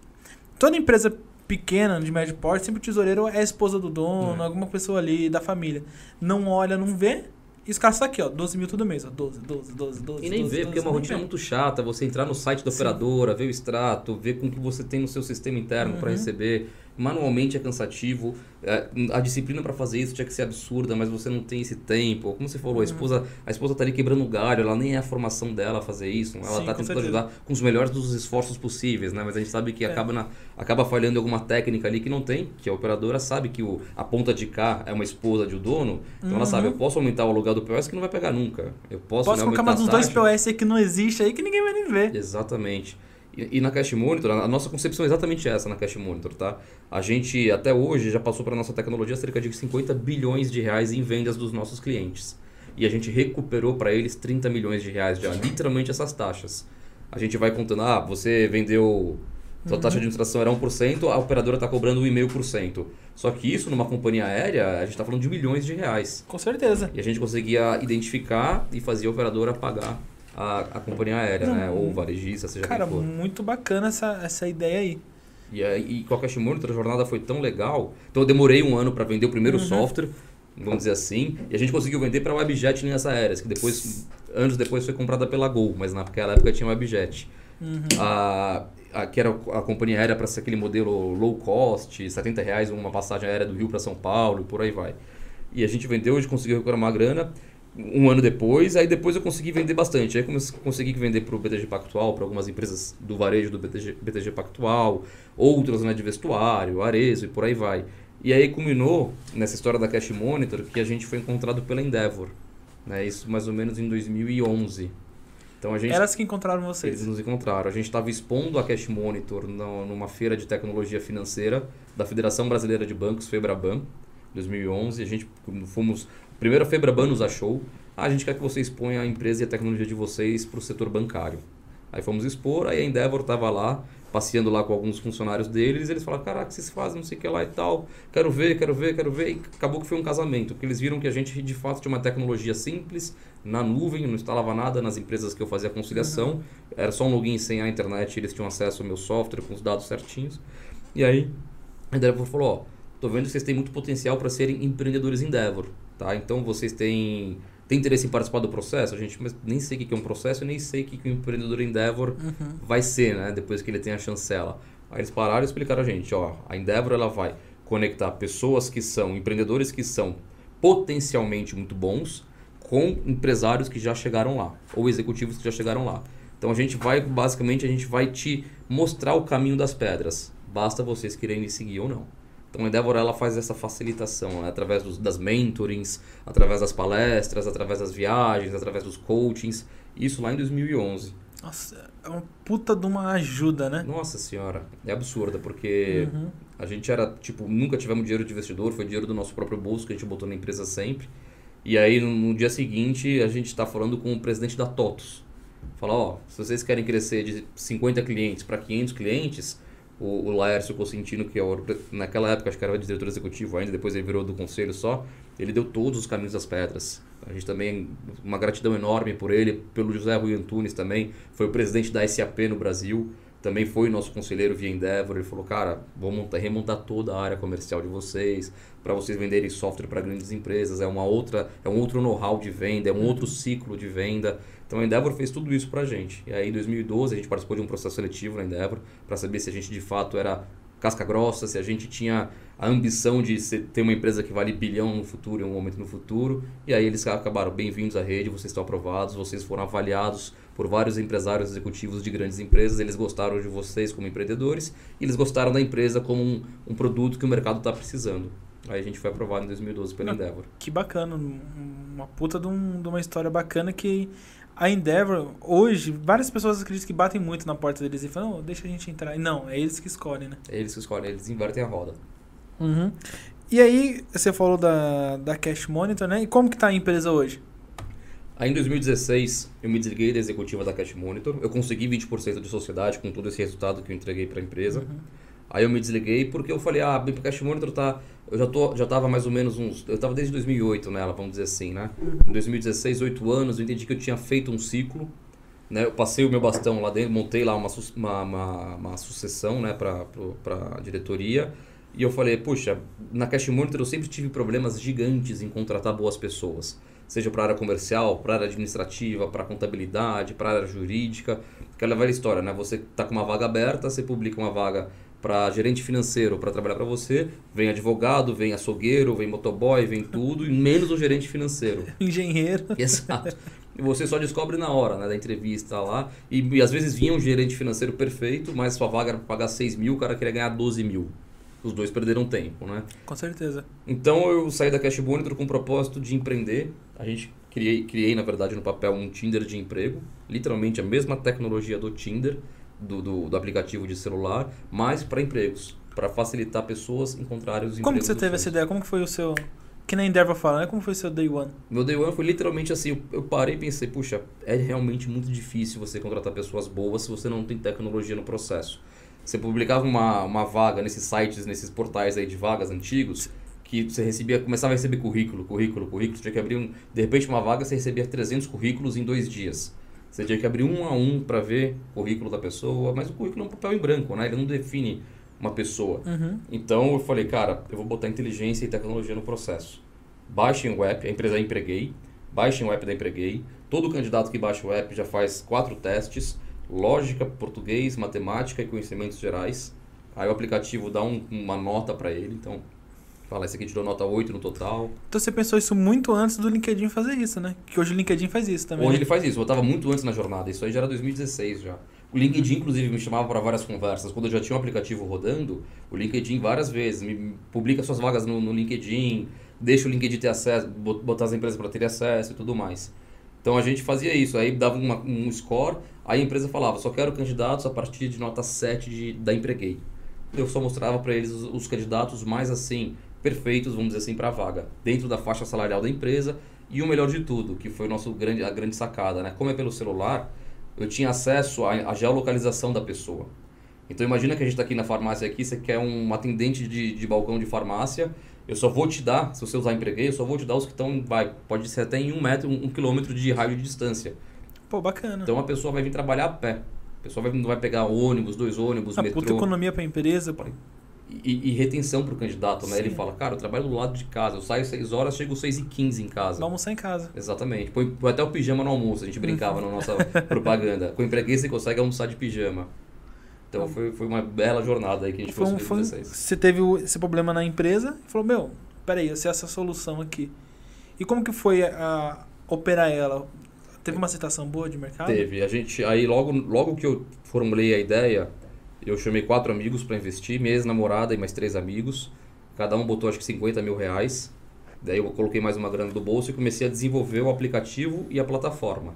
Toda empresa pequena, de médio porte, sempre o tesoureiro é a esposa do dono, é. alguma pessoa ali da família. Não olha, não vê e os caras estão aqui, ó, 12 mil todo mês, ó, 12, 12, 12, 12. E nem 12, vê, porque é uma rotina muito chata, você entrar no site da operadora, ver o extrato, ver com o que você tem no seu sistema interno uhum. para receber manualmente é cansativo. É, a disciplina para fazer isso tinha que ser absurda, mas você não tem esse tempo. Como você falou, a uhum. esposa, a esposa tá ali quebrando o galho, ela nem é a formação dela fazer isso. Ela Sim, tá tentando ajudar com os melhores dos esforços possíveis, né? Mas a gente sabe que é. acaba, na, acaba falhando alguma técnica ali que não tem, que a operadora sabe que o, a ponta de cá é uma esposa de um dono, então uhum. ela sabe, eu posso aumentar o aluguel do POS que não vai pegar nunca. Eu posso, posso né, colocar mais uns dois POS aí que não existe aí que ninguém vai nem ver. Exatamente. E, na Cash Monitor, a nossa concepção é exatamente essa na Cash Monitor, tá? A gente, até hoje, já passou para a nossa tecnologia cerca de 50 bilhões de reais em vendas dos nossos clientes. E a gente recuperou para eles 30 milhões de reais já, literalmente essas taxas. A gente vai contando, ah, você vendeu, sua taxa de administração era 1%, a operadora está cobrando 1,5%. Só que isso, numa companhia aérea, a gente está falando de milhões de reais. Com certeza. E a gente conseguia identificar e fazer a operadora pagar a, a companhia aérea, Não, né? Ou varejista, seja Cara, quem for. muito bacana essa, essa ideia aí. E, e com a Cash Monitor a jornada foi tão legal. Então eu demorei um ano para vender o primeiro uhum. software, vamos dizer assim. E a gente conseguiu vender para a Webjet Linhas Aéreas, que depois, anos depois foi comprada pela Gol, mas naquela época tinha Webjet. Uhum. A, a, que era a companhia aérea para ser aquele modelo low cost, 70 reais uma passagem aérea do Rio para São Paulo, e por aí vai. E a gente vendeu, a gente conseguiu recuperar uma grana um ano depois, aí depois eu consegui vender bastante. Aí consegui vender para o BTG Pactual, para algumas empresas do varejo do BTG, BTG Pactual, outras né, de vestuário, Arezo e por aí vai. E aí culminou nessa história da Cash Monitor que a gente foi encontrado pela Endeavor. Né, isso mais ou menos em 2011. Então a gente, Elas que encontraram vocês? Eles nos encontraram. A gente estava expondo a Cash Monitor no, numa feira de tecnologia financeira da Federação Brasileira de Bancos, FEBRABAN, 2011. A gente fomos Primeiro a Febraban nos achou. Ah, a gente quer que você exponha a empresa e a tecnologia de vocês para o setor bancário. Aí fomos expor, aí a Endeavor estava lá passeando lá com alguns funcionários deles, eles falaram, caraca, vocês fazem não sei o que lá e tal, quero ver, quero ver, quero ver, e acabou que foi um casamento, porque eles viram que a gente de fato tinha uma tecnologia simples, na nuvem, não instalava nada nas empresas que eu fazia conciliação, uhum. era só um login sem a internet, eles tinham acesso ao meu software com os dados certinhos, e aí a Endeavor falou, ó, tô vendo que vocês têm muito potencial para serem empreendedores Endeavor, tá? Então vocês têm tem interesse em participar do processo? A gente mas nem sei o que é um processo, nem sei o que, que o empreendedor Endeavor uhum. vai ser, né? Depois que ele tem a chancela. Aí eles pararam e explicaram a gente, ó, a Endeavor ela vai conectar pessoas que são empreendedores que são potencialmente muito bons com empresários que já chegaram lá ou executivos que já chegaram lá. Então a gente vai basicamente a gente vai te mostrar o caminho das pedras. Basta vocês quererem seguir ou não. Então a Endeavor ela faz essa facilitação né? através dos, das mentorings, através das palestras, através das viagens, através dos coachings. Isso lá em 2011. Nossa, é uma puta de uma ajuda, né? Nossa senhora, é absurda, porque uhum. a gente era, tipo, nunca tivemos dinheiro de investidor, foi dinheiro do nosso próprio bolso que a gente botou na empresa sempre. E aí no, no dia seguinte a gente está falando com o presidente da TOTOS. Fala, ó, se vocês querem crescer de 50 clientes para 500 clientes, o, o Laércio Cosentino, que é naquela época acho que era diretor executivo ainda, depois ele virou do conselho só, ele deu todos os caminhos das pedras. A gente também, uma gratidão enorme por ele, pelo José Rui Antunes também, foi o presidente da SAP no Brasil, também foi nosso conselheiro via Endeavor, ele falou, cara, vamos montar, remontar toda a área comercial de vocês, para vocês venderem software para grandes empresas, é uma outra, é um outro know-how de venda, é um outro ciclo de venda. Então a Endeavor fez tudo isso para a gente. E aí em 2012 a gente participou de um processo seletivo na Endeavor para saber se a gente de fato era casca grossa, se a gente tinha a ambição de ser, ter uma empresa que vale bilhão no futuro, em um momento no futuro. E aí eles acabaram, bem-vindos à rede, vocês estão aprovados, vocês foram avaliados por vários empresários executivos de grandes empresas, eles gostaram de vocês como empreendedores e eles gostaram da empresa como um, um produto que o mercado está precisando. Aí a gente foi aprovado em 2012 pela Endeavor. Que bacana, uma puta de, um, de uma história bacana que a Endeavor, hoje, várias pessoas acreditam que batem muito na porta deles e falam, oh, deixa a gente entrar. Não, é eles que escolhem, né? É eles que escolhem, eles invertem a roda. Uhum. E aí, você falou da, da Cash Monitor, né? E como que tá a empresa hoje? Aí em 2016, eu me desliguei da executiva da Cash Monitor. Eu consegui 20% de sociedade com todo esse resultado que eu entreguei para a empresa. Uhum. Aí eu me desliguei porque eu falei, ah, a Cash Monitor tá. Eu já, tô, já tava mais ou menos uns. Eu tava desde 2008 nela, vamos dizer assim, né? Em 2016, 8 anos, eu entendi que eu tinha feito um ciclo. Né? Eu passei o meu bastão lá dentro, montei lá uma, uma, uma, uma sucessão né, para a diretoria. E eu falei, puxa, na Cash Monitor eu sempre tive problemas gigantes em contratar boas pessoas. Seja para área comercial, para área administrativa, para contabilidade, para área jurídica. Aquela velha história, né? Você está com uma vaga aberta, você publica uma vaga para gerente financeiro para trabalhar para você, vem advogado, vem açougueiro, vem motoboy, vem tudo, e menos o gerente financeiro. (laughs) Engenheiro. (laughs) Exato. E você só descobre na hora né, da entrevista lá. E, e às vezes vinha um gerente financeiro perfeito, mas sua vaga era para pagar 6 mil, o cara queria ganhar 12 mil. Os dois perderam tempo, né? Com certeza. Então eu saí da Cash Monitor com o propósito de empreender. A gente criei, criei, na verdade, no papel um Tinder de emprego. Literalmente a mesma tecnologia do Tinder do, do, do aplicativo de celular, mas para empregos, para facilitar pessoas encontrarem os Como empregos. Como você teve essa ideia? Como que foi o seu... Que nem Endeavor fala, né? Como foi o seu day one? Meu day one foi literalmente assim, eu parei e pensei, puxa, é realmente muito difícil você contratar pessoas boas se você não tem tecnologia no processo. Você publicava uma, uma vaga nesses sites, nesses portais aí de vagas antigos, que você recebia, começava a receber currículo, currículo, currículo, você tinha que abrir um, de repente uma vaga você recebia 300 currículos em dois dias. Você tinha que abrir um a um para ver o currículo da pessoa, mas o currículo é um papel em branco, né? Ele não define uma pessoa. Uhum. Então eu falei, cara, eu vou botar inteligência e tecnologia no processo. Baixem o app, a empresa empreguei, baixem o app da empreguei. Todo candidato que baixa o app já faz quatro testes: lógica, português, matemática e conhecimentos gerais. Aí o aplicativo dá um, uma nota para ele. Então Fala, esse aqui tirou nota 8 no total. Então você pensou isso muito antes do LinkedIn fazer isso, né? Que hoje o LinkedIn faz isso também. Hoje né? ele faz isso, eu estava muito antes na jornada. Isso aí já era 2016 já. O LinkedIn, inclusive, me chamava para várias conversas. Quando eu já tinha um aplicativo rodando, o LinkedIn várias vezes me publica suas vagas no, no LinkedIn, deixa o LinkedIn ter acesso, botar as empresas para ter acesso e tudo mais. Então a gente fazia isso, aí dava uma, um score, aí a empresa falava, só quero candidatos a partir de nota 7 de, da Empreguei. Eu só mostrava para eles os, os candidatos mais assim, perfeitos, vamos dizer assim, para a vaga, dentro da faixa salarial da empresa. E o melhor de tudo, que foi nosso grande, a grande sacada, né? Como é pelo celular, eu tinha acesso à, à geolocalização da pessoa. Então imagina que a gente está aqui na farmácia aqui, você quer um atendente de, de balcão de farmácia, eu só vou te dar, se você usar empreguei, eu só vou te dar os que estão, vai, pode ser até em um metro, um, um quilômetro de raio de distância. Pô, bacana. Então a pessoa vai vir trabalhar a pé. A pessoa vai, não vai pegar ônibus, dois ônibus, a metrô. puta economia pra empresa. pô. E, e retenção pro candidato, né? Sim. Ele fala, cara, eu trabalho do lado de casa, eu saio 6 horas, chego 6 e 15 em casa. Vai almoçar em casa. Exatamente. Põe, põe até o pijama no almoço, a gente brincava na nossa (laughs) propaganda. Com empreguei você consegue almoçar de pijama. Então foi, foi uma bela jornada aí que a gente Foi foi 2016. você teve o- esse problema na empresa e falou, meu, peraí, eu sei essa solução aqui. E como que foi a, a operar ela? Teve uma aceitação boa de mercado? Teve. A gente, aí logo, logo que eu formulei a ideia, eu chamei quatro amigos para investir, minha ex-namorada e mais três amigos. Cada um botou acho que 50 mil reais. Daí eu coloquei mais uma grana do bolso e comecei a desenvolver o aplicativo e a plataforma.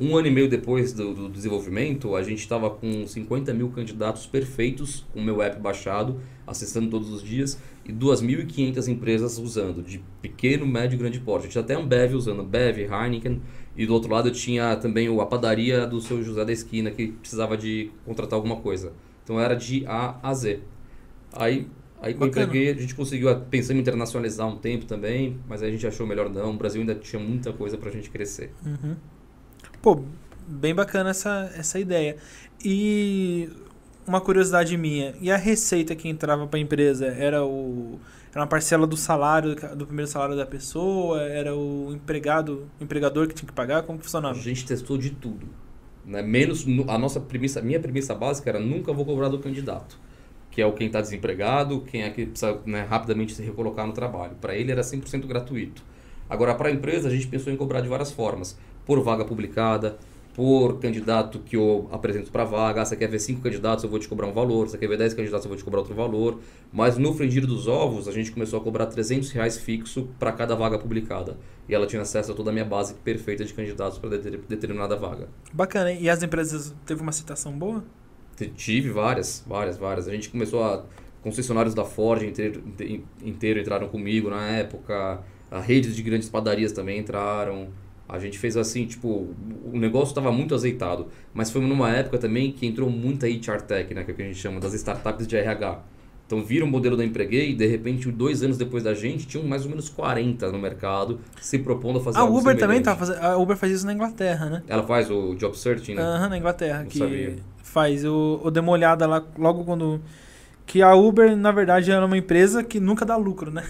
Um ano e meio depois do, do desenvolvimento, a gente estava com 50 mil candidatos perfeitos com o meu app baixado, acessando todos os dias, e 2.500 empresas usando, de pequeno, médio e grande porte. Tinha até um Bev usando, Bev, Heineken, e do outro lado eu tinha também a padaria do seu José da Esquina, que precisava de contratar alguma coisa. Então era de A a Z. Aí, aí que eu empreguei, a gente conseguiu, pensando em internacionalizar um tempo também, mas aí a gente achou melhor não. O Brasil ainda tinha muita coisa pra gente crescer. Uhum. Pô, bem bacana essa, essa ideia. E uma curiosidade minha, e a receita que entrava para a empresa era o era uma parcela do salário do primeiro salário da pessoa, era o empregado, o empregador que tinha que pagar, como que A funcionava? gente testou de tudo. Né? Menos no- a nossa premissa, minha premissa básica era nunca vou cobrar do candidato, que é o quem está desempregado, quem é que precisa né, rapidamente se recolocar no trabalho. Para ele era 100% gratuito. Agora para a empresa a gente pensou em cobrar de várias formas, por vaga publicada, por candidato que eu apresento para vaga. Ah, você quer ver cinco candidatos, eu vou te cobrar um valor. Você quer ver 10 candidatos, eu vou te cobrar outro valor. Mas no frigir dos ovos, a gente começou a cobrar 300 reais fixo para cada vaga publicada. E ela tinha acesso a toda a minha base perfeita de candidatos para determinada vaga. Bacana, hein? e as empresas teve uma aceitação boa? Tive várias, várias, várias. A gente começou a. Concessionários da Ford inteiro, inte- inteiro entraram comigo na época. A redes de grandes padarias também entraram. A gente fez assim, tipo, o negócio estava muito azeitado. Mas foi numa época também que entrou muita HR Tech, né, que é o que a gente chama das startups de RH. Então viram o modelo da Empreguei e de repente, dois anos depois da gente, tinham mais ou menos 40 no mercado se propondo a fazer A Uber também semelhante. tá fazendo. A Uber faz isso na Inglaterra, né? Ela faz o job searching, né? Aham, na Inglaterra. Não que sabia. faz. Eu, eu dei uma olhada lá logo quando. Que a Uber, na verdade, era uma empresa que nunca dá lucro, né?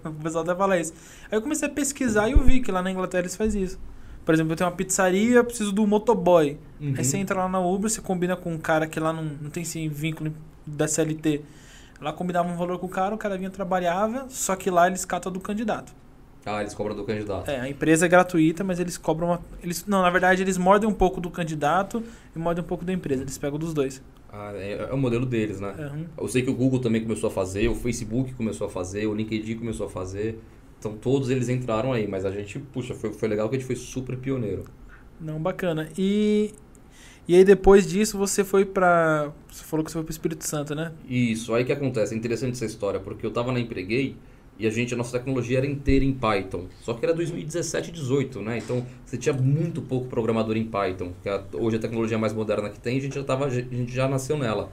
(laughs) O pessoal até fala isso. Aí eu comecei a pesquisar e eu vi que lá na Inglaterra eles fazem isso. Por exemplo, eu tenho uma pizzaria, eu preciso do motoboy. Uhum. Aí você entra lá na Uber, você combina com um cara que lá não, não tem esse vínculo da CLT. Lá combinava um valor com o cara, o cara vinha trabalhava, só que lá eles catam do candidato. Ah, eles cobram do candidato. É, a empresa é gratuita, mas eles cobram uma. Eles, não, na verdade, eles mordem um pouco do candidato e mordem um pouco da empresa. Eles pegam dos dois. Ah, é, é o modelo deles, né? Uhum. Eu sei que o Google também começou a fazer, o Facebook começou a fazer, o LinkedIn começou a fazer. Então todos eles entraram aí, mas a gente, puxa, foi, foi legal que a gente foi super pioneiro. Não, bacana. E. E aí depois disso você foi pra. Você falou que você foi pro Espírito Santo, né? Isso, aí que acontece, é interessante essa história, porque eu tava na Empreguei e a gente, a nossa tecnologia era inteira em Python. Só que era 2017 e 18, né? Então você tinha muito pouco programador em Python, que é hoje a tecnologia mais moderna que tem, a gente já, tava, a gente já nasceu nela.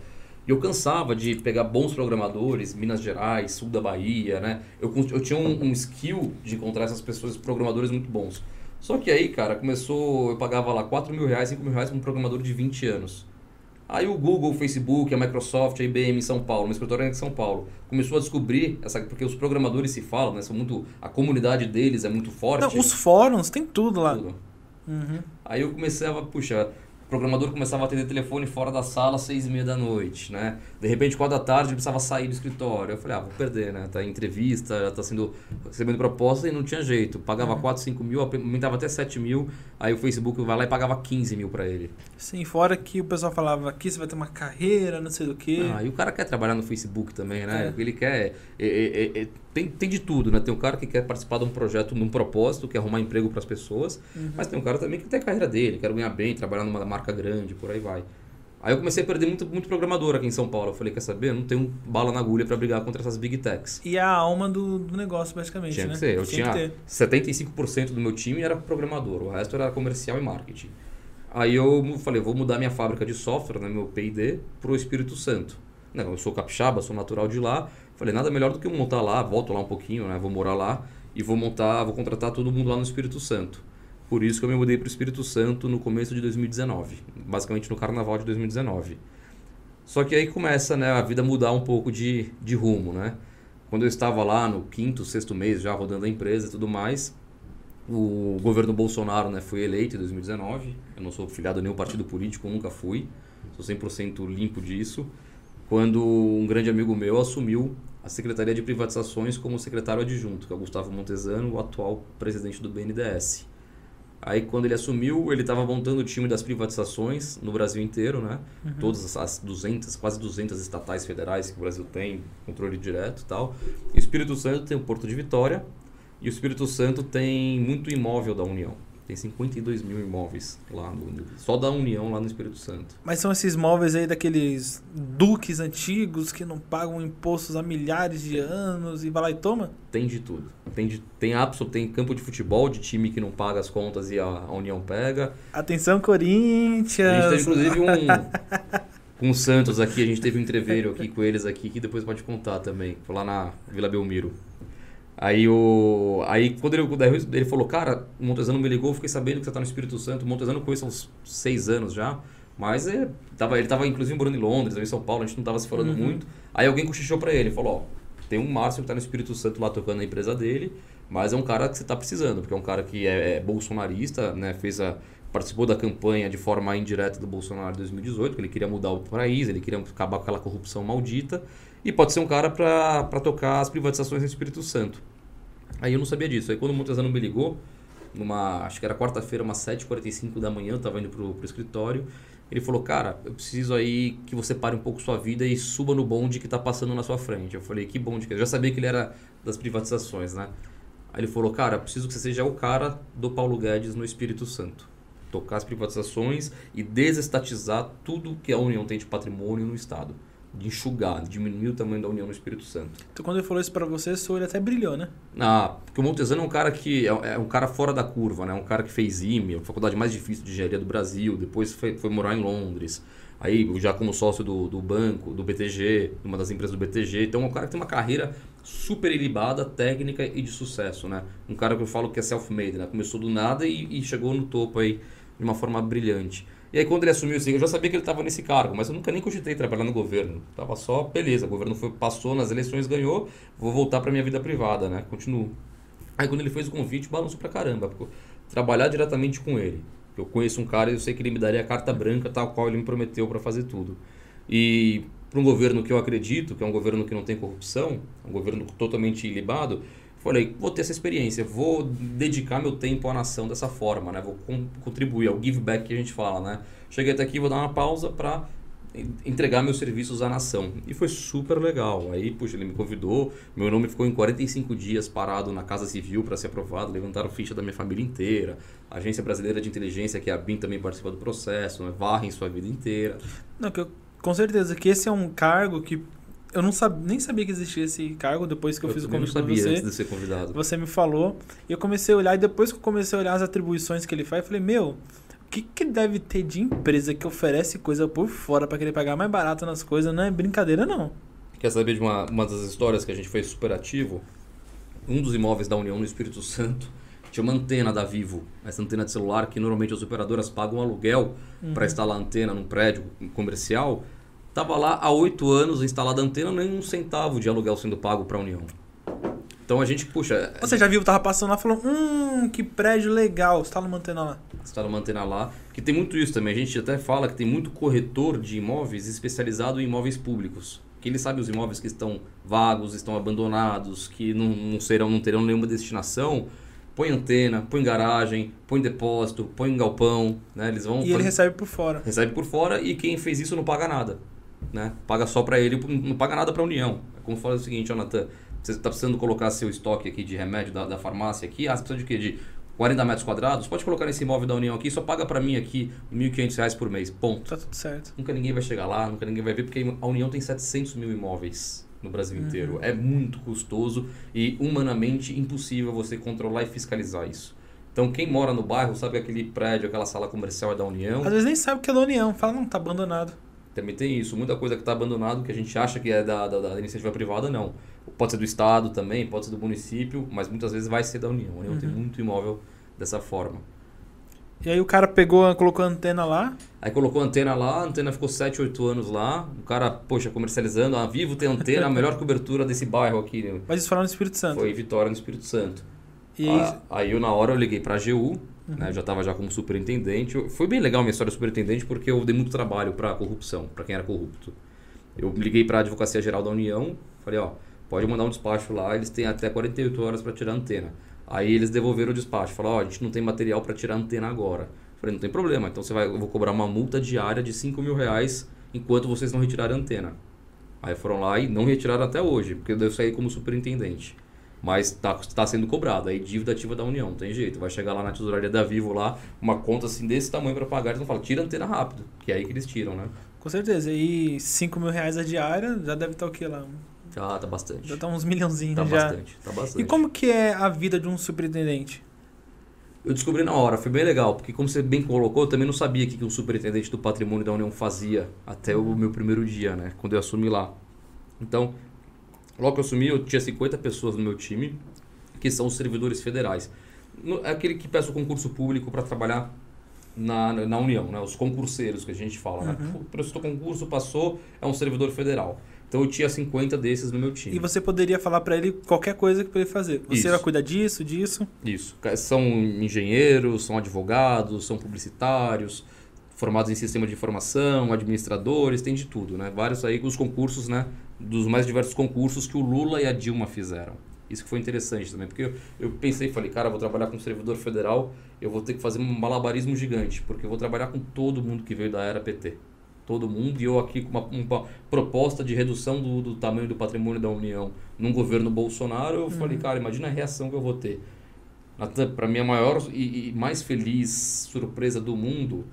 E eu cansava de pegar bons programadores, Minas Gerais, sul da Bahia, né? Eu, eu tinha um, um skill de encontrar essas pessoas, programadores muito bons. Só que aí, cara, começou, eu pagava lá 4 mil reais, 5 mil reais pra um programador de 20 anos. Aí o Google, o Facebook, a Microsoft, a IBM em São Paulo, meu escritório era em São Paulo, começou a descobrir, essa, porque os programadores se falam, né? São muito, a comunidade deles é muito forte. Não, os fóruns, tem tudo lá. tudo. Uhum. Aí eu comecei a, puxa, o programador começava a atender telefone fora da sala às seis e meia da noite, né? De repente, quatro da tarde, ele precisava sair do escritório. Eu falei, ah, vou perder, né? Tá em entrevista, já tá sendo, recebendo proposta e não tinha jeito. Pagava Uhum. 4, 5 mil, aumentava até 7 mil, aí o Facebook vai lá e pagava 15 mil pra ele. Sim, fora que o pessoal falava aqui você vai ter uma carreira, não sei do que. Ah, e o cara quer trabalhar no Facebook também, né? É. Ele quer. é- é- é- é- tem, tem de tudo, né? Tem um cara que quer participar de um projeto, num propósito, quer arrumar emprego para as pessoas, Uhum. mas tem um cara também que tem a carreira dele, quer ganhar bem, trabalhar numa marca grande, por aí vai. Aí eu comecei a perder muito, muito programador aqui em São Paulo. Eu falei, quer saber? Eu não tenho bala na agulha para brigar contra essas big techs. E a alma do, do negócio, basicamente, Tinha né? que ser. Eu Tinha tinha que ter. 75% do meu time era programador, o resto era comercial e marketing. Aí eu falei, vou mudar minha fábrica de software, né, meu P&D, pro Espírito Santo. Não, eu sou capixaba, sou natural de lá. Falei, nada melhor do que eu montar lá, volto lá um pouquinho, né, vou morar lá e vou montar, vou contratar todo mundo lá no Espírito Santo. Por isso que eu me mudei pro Espírito Santo no começo de 2019, basicamente no carnaval de 2019. Só que aí começa né, a vida mudar um pouco de, de rumo, né? Quando eu estava lá no quinto, sexto mês já rodando a empresa e tudo mais, o governo Bolsonaro né, foi eleito em 2019. Eu não sou filiado a nenhum partido político, nunca fui. Sou 100% limpo disso. Quando um grande amigo meu assumiu a Secretaria de Privatizações como secretário adjunto, que é o Gustavo Montesano, o atual presidente do BNDES. Aí quando ele assumiu, ele estava montando o time das privatizações no Brasil inteiro, né? Todas as 200, quase 200 estatais federais que o Brasil tem, controle direto e tal. E o Espírito Santo tem o Porto de Vitória e o Espírito Santo tem muito imóvel da União. Tem 52 mil imóveis lá, no, só da União lá no Espírito Santo. Mas são esses móveis aí daqueles duques antigos que não pagam impostos há milhares de anos e vai lá e toma? Tem de tudo. Tem, de, tem absoluto, tem campo de futebol de time que não paga as contas e a, a União pega. Atenção, A gente Corinthians! teve inclusive um. (laughs) Com o Santos aqui, a gente teve um entreveiro aqui com eles aqui, que depois pode contar também. Foi lá na Vila Belmiro. Aí o. Aí quando ele, daí ele falou, cara, o Montezano me ligou, fiquei sabendo que você tá no Espírito Santo. O Montezano conheço há uns seis anos já. Mas é, tava, ele tava inclusive morando em Londres, em São Paulo, a gente não tava se falando Uhum. muito. Aí alguém cochichou pra ele, falou, ó, tem um Márcio que tá no Espírito Santo lá tocando a empresa dele, mas é um cara que você tá precisando, porque é um cara que é, é bolsonarista, né? Fez a. Participou da campanha de forma indireta do Bolsonaro em 2018, que ele queria mudar o país, ele queria acabar com aquela corrupção maldita. E pode ser um cara para tocar as privatizações no Espírito Santo. Aí eu não sabia disso. Aí quando o Montezano me ligou, numa, acho que era quarta-feira, umas 7h45 da manhã, eu tava indo pro, pro escritório. Ele falou, cara, eu preciso aí que você pare um pouco sua vida e suba no bonde que tá passando na sua frente. Eu falei, que bonde que é? Eu já sabia que ele era das privatizações, né? Aí ele falou, cara, preciso que você seja o cara do Paulo Guedes no Espírito Santo. Tocar as privatizações e desestatizar tudo que a União tem de patrimônio no Estado. De enxugar, de diminuir o tamanho da União no Espírito Santo. Então, quando ele falou isso pra você, seu olho até brilhou, né? Ah, porque o Montezano é um cara que é, é um cara fora da curva, né? Um cara que fez IME, a faculdade mais difícil de engenharia do Brasil, depois foi, foi morar em Londres. Aí, já como sócio do, do banco, do BTG, uma das empresas do BTG. Então, é um cara que tem uma carreira super ilibada, técnica e de sucesso, né? Um cara que eu falo que é self-made, né? Começou do nada e, e chegou no topo aí de uma forma brilhante. E aí, quando ele assumiu assim, eu já sabia que ele estava nesse cargo, mas eu nunca nem cogitei trabalhar no governo. Tava só, beleza, o governo foi, passou nas eleições, ganhou, vou voltar para minha vida privada, né? Continuo. Aí quando ele fez o convite, balançou pra caramba. porque Trabalhar diretamente com ele. Eu conheço um cara e eu sei que ele me daria a carta branca tal qual ele me prometeu para fazer tudo. E para um governo que eu acredito, que é um governo que não tem corrupção, um governo totalmente ilibado, falei, vou ter essa experiência, vou dedicar meu tempo à nação dessa forma, né? Vou con- contribuir ao give back que a gente fala, né? Cheguei até aqui, vou dar uma pausa para entregar meus serviços à nação. E foi super legal. Aí, puxa, ele me convidou, meu nome ficou em 45 dias parado na Casa Civil para ser aprovado, levantaram ficha da minha família inteira. A Agência Brasileira de Inteligência, que é a BIM, também participa do processo, né? varrem sua vida inteira. Não, que eu, com certeza que esse é um cargo que eu não sab, nem sabia que existia esse cargo depois que eu, fiz o convite sabia você. antes de ser convidado. Você me falou, e eu comecei a olhar, e depois que eu comecei a olhar as atribuições que ele faz, eu falei, meu, o que, que deve ter de empresa que oferece coisa por fora pra querer pagar mais barato nas coisas? Não é brincadeira, não. Quer saber de uma, uma das histórias que a gente foi super ativo? Um dos imóveis da União no Espírito Santo tinha uma antena da Vivo, essa antena de celular que normalmente as operadoras pagam aluguel para instalar antena num prédio comercial. Tava lá há oito anos instalada a antena, nem um centavo de aluguel sendo pago para a União. Então a gente, puxa, Você já viu, tava passando lá e falou, hum, que prédio legal, você tá numa antena lá. instala uma antena lá, que tem muito isso também. A gente até fala que tem muito corretor de imóveis especializado em imóveis públicos. Que ele sabe os imóveis que estão vagos, estão abandonados, que não, não serão, não terão nenhuma destinação. Põe antena, põe garagem, põe depósito, põe galpão, né? Eles vão E ele recebe por fora. recebe por fora e quem fez isso não paga nada, né? Paga só para ele, não paga nada para a União. É como fala o seguinte, Jonathan, você está precisando colocar seu estoque aqui de remédio da, da farmácia aqui, ah, você precisa de quê? De 40 metros quadrados? Pode colocar nesse imóvel da União aqui, só paga para mim aqui 1.500 reais por mês, ponto. Tá tudo certo. Nunca ninguém vai chegar lá, nunca ninguém vai ver, porque a União tem 700 mil imóveis no Brasil inteiro. É muito custoso e humanamente impossível você controlar e fiscalizar isso. Então quem mora no bairro sabe que aquele prédio, aquela sala comercial é da União. Às vezes nem sabe que é da União. Fala, não, tá abandonado. Também tem isso. Muita coisa que está abandonado, que a gente acha que é da, da, da, iniciativa privada, não. Pode ser do Estado também, pode ser do município, mas muitas vezes vai ser da União. A União uhum. tem muito imóvel dessa forma. E aí o cara pegou, colocou a antena lá? Aí colocou a antena lá, a antena ficou 7, 8 anos lá. O cara, poxa, comercializando, a Vivo tem antena, a melhor (laughs) cobertura desse bairro aqui. Né? Mas isso foi no Espírito Santo? Foi em Vitória, no Espírito Santo. E... Ah, aí eu, na hora, eu liguei pra AGU, né? já estava já como superintendente. Foi bem legal a minha história de superintendente, porque eu dei muito trabalho para corrupção, para quem era corrupto. Eu liguei para a Advocacia Geral da União, falei, ó, pode mandar um despacho lá, eles têm até 48 horas para tirar a antena. Aí eles devolveram o despacho, falaram, ó, a gente não tem material para tirar a antena agora. Falei, não tem problema, então você vai, eu vou cobrar uma multa diária de 5 mil reais enquanto vocês não retirarem a antena. Aí foram lá e não retiraram até hoje, porque eu sair como superintendente. Mas está tá sendo cobrado, aí dívida ativa da União, não tem jeito. Vai chegar lá na tesouraria da Vivo lá, uma conta assim desse tamanho para pagar, eles não falam, tira a antena rápido, que é aí que eles tiram, né? Com certeza, e 5 mil reais a diária já deve estar o que lá? Já tá bastante. Já tá uns milhãozinhos tá já. Bastante, tá bastante. E como que é a vida de um superintendente? Eu descobri na hora, foi bem legal, porque como você bem colocou, eu também não sabia o que o superintendente do patrimônio da União fazia até o meu primeiro dia, né? Quando eu assumi lá. Então, logo que eu assumi, eu tinha 50 pessoas no meu time, que são os servidores federais. É aquele que peça o concurso público para trabalhar na, na União, né? Os concurseiros que a gente fala, né? uhum. né? Prestou concurso, passou, é um servidor federal. Então eu tinha 50 desses no meu time. E você poderia falar para ele qualquer coisa que ele fazer. Você Isso. vai cuidar disso, disso? Isso. São engenheiros, são advogados, são publicitários, formados em sistema de informação, administradores, tem de tudo, né? Vários aí os concursos, né? Dos mais diversos concursos que o Lula e a Dilma fizeram. Isso que foi interessante também, porque eu, eu pensei falei, cara, vou trabalhar com servidor federal, eu vou ter que fazer um malabarismo gigante, porque eu vou trabalhar com todo mundo que veio da era PT todo mundo, e eu aqui com uma, uma proposta de redução do, do, tamanho do patrimônio da União num governo Bolsonaro, eu uhum. falei, cara, imagina a reação que eu vou ter. Para mim, a maior e, e, mais feliz surpresa do mundo,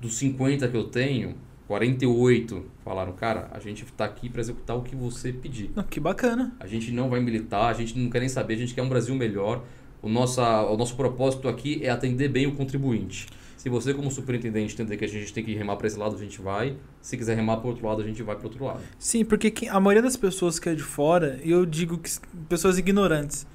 dos 50 que eu tenho, 48 falaram, cara, a gente está aqui para executar o que você pedir. que bacana. A gente não vai militar, a gente não quer nem saber, a gente quer um Brasil melhor. O, nossa, o nosso propósito aqui é atender bem o contribuinte. Se você, como superintendente, entender que a gente tem que remar para esse lado, a gente vai. Se quiser remar para outro lado, a gente vai para outro lado. Sim, porque a maioria das pessoas que é de fora, eu digo que pessoas ignorantes,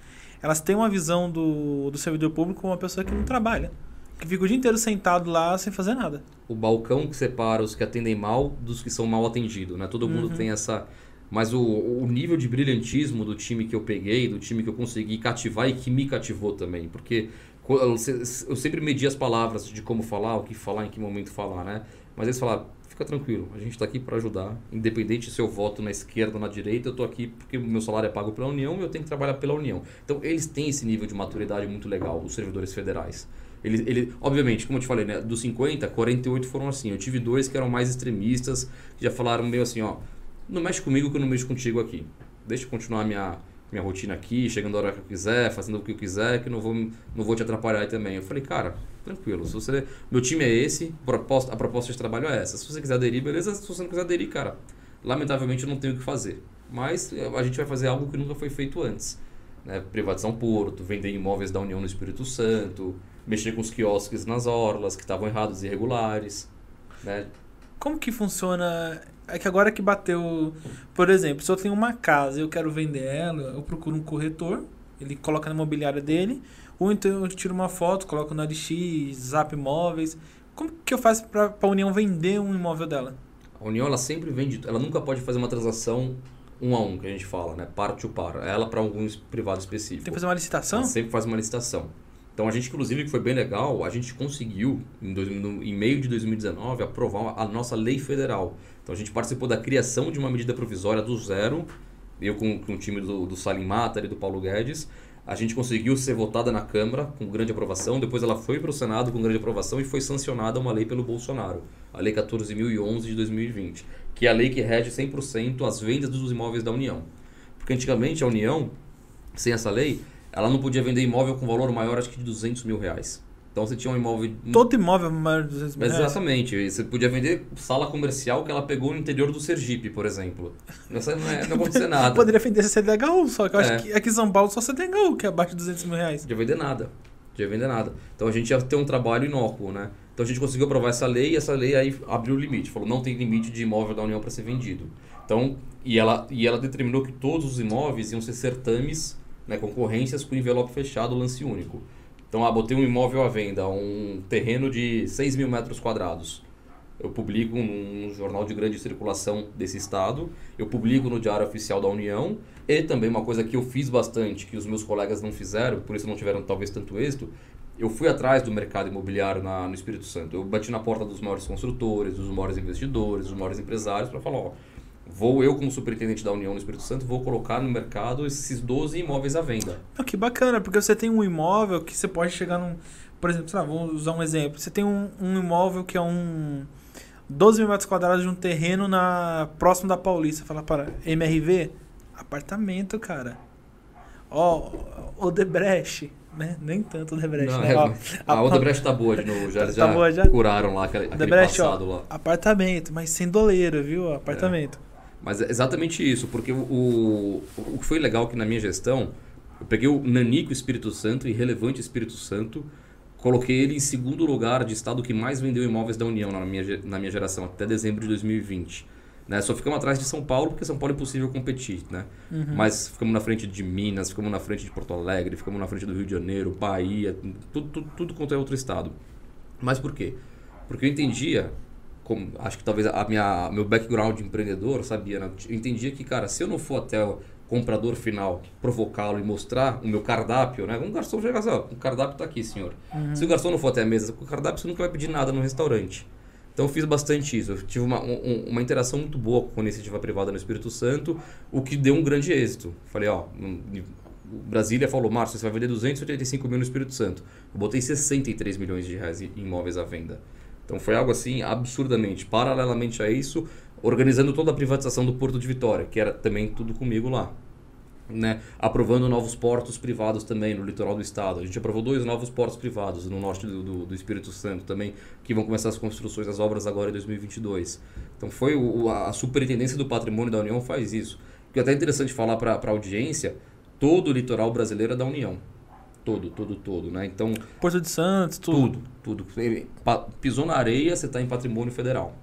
elas têm uma visão do, do servidor público como uma pessoa que não trabalha. Que fica o dia inteiro sentado lá sem fazer nada. O balcão que separa os que atendem mal dos que são mal atendidos, né? Todo mundo uhum. tem essa... Mas o, o nível de brilhantismo do time que eu peguei, do time que eu consegui cativar e que me cativou também. Porque eu sempre medi as palavras de como falar, o que falar, em que momento falar, né? Mas eles falaram, fica tranquilo, a gente está aqui para ajudar. Independente se eu voto na esquerda ou na direita, eu estou aqui porque o meu salário é pago pela União e eu tenho que trabalhar pela União. Então, eles têm esse nível de maturidade muito legal, os servidores federais. Ele, ele, obviamente, como eu te falei, né, dos 50, 48 foram assim. Eu tive dois que eram mais extremistas, que já falaram meio assim, ó, não mexe comigo que eu não mexo contigo aqui. Deixa eu continuar minha minha rotina aqui, chegando a hora que eu quiser, fazendo o que eu quiser, que não vou, não vou te atrapalhar também. Eu falei, cara, tranquilo. Se você, meu time é esse, proposta, a proposta de trabalho é essa. Se você quiser aderir, beleza. Se você não quiser aderir, cara, lamentavelmente eu não tenho o que fazer. Mas a gente vai fazer algo que nunca foi feito antes. Né? Privatização porto, vender imóveis da União no Espírito Santo, mexer com os quiosques nas orlas que estavam errados e irregulares. Né? Como que funciona é que agora que bateu. Por exemplo, se eu tenho uma casa e eu quero vender ela, eu procuro um corretor, ele coloca na imobiliária dele, ou então eu tiro uma foto, coloco no LX, Zap Imóveis. Como que eu faço para a União vender um imóvel dela? A União ela sempre vende, ela nunca pode fazer uma transação um a um, que a gente fala, né? Par to par. Ela para alguns privados específicos. Tem que fazer uma licitação? Ela sempre faz uma licitação. Então a gente, inclusive, que foi bem legal, a gente conseguiu, em, dois, no, em meio de 2019, aprovar a nossa lei federal. Então a gente participou da criação de uma medida provisória do zero, eu com, com o time do, do Salim Matar e do Paulo Guedes. A gente conseguiu ser votada na Câmara com grande aprovação, depois ela foi para o Senado com grande aprovação e foi sancionada uma lei pelo Bolsonaro, a Lei 14.011 de 2020, que é a lei que rege 100% as vendas dos imóveis da União. Porque antigamente a União, sem essa lei, ela não podia vender imóvel com valor maior, acho que de 200 mil reais. Então você tinha um imóvel. Todo imóvel maior de 200 mil reais. Exatamente. Você podia vender sala comercial que ela pegou no interior do Sergipe, por exemplo. Não, é, não acontecer (laughs) nada. Poderia vender CDHU, só que eu é. acho que aqui em São Paulo só CDHU, que é abaixo de 200 mil reais. Não podia vender nada. Não ia vender nada. Então a gente ia ter um trabalho inócuo, né? Então a gente conseguiu aprovar essa lei e essa lei aí abriu o limite. Falou, não tem limite de imóvel da União para ser vendido. Então, e ela, e ela determinou que todos os imóveis iam ser certames, né, concorrências com envelope fechado, lance único. Então, ah, botei um imóvel à venda, um terreno de 6 mil metros quadrados. Eu publico num jornal de grande circulação desse estado, eu publico no Diário Oficial da União e também uma coisa que eu fiz bastante, que os meus colegas não fizeram, por isso não tiveram talvez tanto êxito, eu fui atrás do mercado imobiliário na, no Espírito Santo. Eu bati na porta dos maiores construtores, dos maiores investidores, dos maiores empresários para falar, ó, vou eu como superintendente da União no Espírito Santo, vou colocar no mercado esses 12 imóveis à venda. Que bacana, porque você tem um imóvel que você pode chegar num... Por exemplo, sei lá, vamos usar um exemplo. Você tem um, um imóvel que é um... 12 mil metros quadrados de um terreno na próximo da Paulista. Fala para MRV, apartamento, cara. Ó, oh, Odebrecht, né? Nem tanto Odebrecht, Não, né? é, Ó, a Odebrecht tá boa de novo, já, Tá já, boa já? curaram lá aquele, aquele Odebrecht, ó, passado lá. apartamento, mas sem doleiro, viu? Apartamento. Mas é exatamente isso, porque o, o, o que foi legal que na minha gestão, eu peguei o Nanico Espírito Santo, irrelevante Espírito Santo, coloquei ele em segundo lugar de estado que mais vendeu imóveis da União na minha, na minha geração, até dezembro de 2020. Né? Só ficamos atrás de São Paulo, porque São Paulo é impossível competir, né? Mas ficamos na frente de Minas, ficamos na frente de Porto Alegre, ficamos na frente do Rio de Janeiro, Bahia, tudo, tudo, tudo quanto é outro estado. Mas por quê? Porque eu entendia, como, acho que talvez a minha meu background de empreendedor sabia, né? eu entendia que, cara, se eu não for até o comprador final provocá-lo e mostrar o meu cardápio, né? Um garçom chega assim, ó, o cardápio tá aqui, senhor. Se o garçom não for até a mesa com o cardápio, você nunca vai pedir nada no restaurante. Então eu fiz bastante isso. Eu tive uma, um- uma interação muito boa com a iniciativa privada no Espírito Santo, o que deu um grande êxito. Falei, ó, Brasília falou, Márcio, você vai vender 285 mil no Espírito Santo. Eu botei 63 milhões de reais em imóveis à venda. Então foi algo assim absurdamente. Paralelamente a isso, organizando toda a privatização do Porto de Vitória, que era também tudo comigo lá. Né? Aprovando novos portos privados também no litoral do estado. A gente aprovou dois novos portos privados no norte do, do, do Espírito Santo também, que vão começar as construções, as obras agora em 2022. Então foi o, a Superintendência do Patrimônio da União faz isso. Que é até interessante falar para a audiência, todo o litoral brasileiro é da União. Todo, todo, todo, né? Então, Porto de Santos, tudo. tudo, tudo. Pisou na areia, você está em patrimônio federal.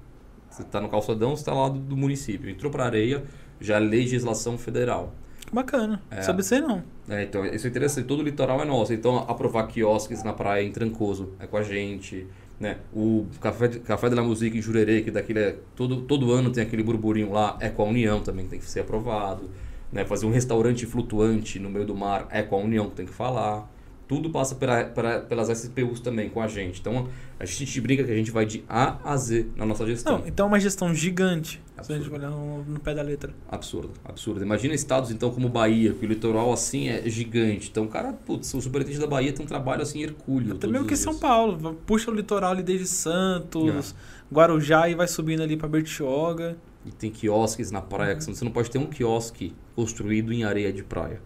Você está no calçadão, você está lá do, do município. Entrou para areia, já é legislação federal. Bacana. É. Sabe sei não. É, então, isso é interessante. Todo o litoral é nosso. Então, aprovar quiosques na praia em Trancoso é com a gente. Né? O Café, Café de la Musique em Jurerê, que daquele é, todo, todo ano tem aquele burburinho lá, é com a União também, tem que ser aprovado. Né? Fazer um restaurante flutuante no meio do mar é com a União que tem que falar. Tudo passa pela, pela- pelas SPUs também, com a gente. Então, a gente brinca que a gente vai de A a Z na nossa gestão. Não, então é uma gestão gigante. Se a gente Absurdo. olhar no, no pé da letra. Absurdo, absurdo. Imagina estados então como Bahia, que o litoral assim é gigante. Então, cara, putz, o superintendente da Bahia tem um trabalho assim hercúleo. Até mesmo que São. Paulo. Puxa o litoral ali desde Santos, É. Guarujá e vai subindo ali pra Bertioga. E tem quiosques na praia, que você não pode ter um quiosque construído em areia de praia.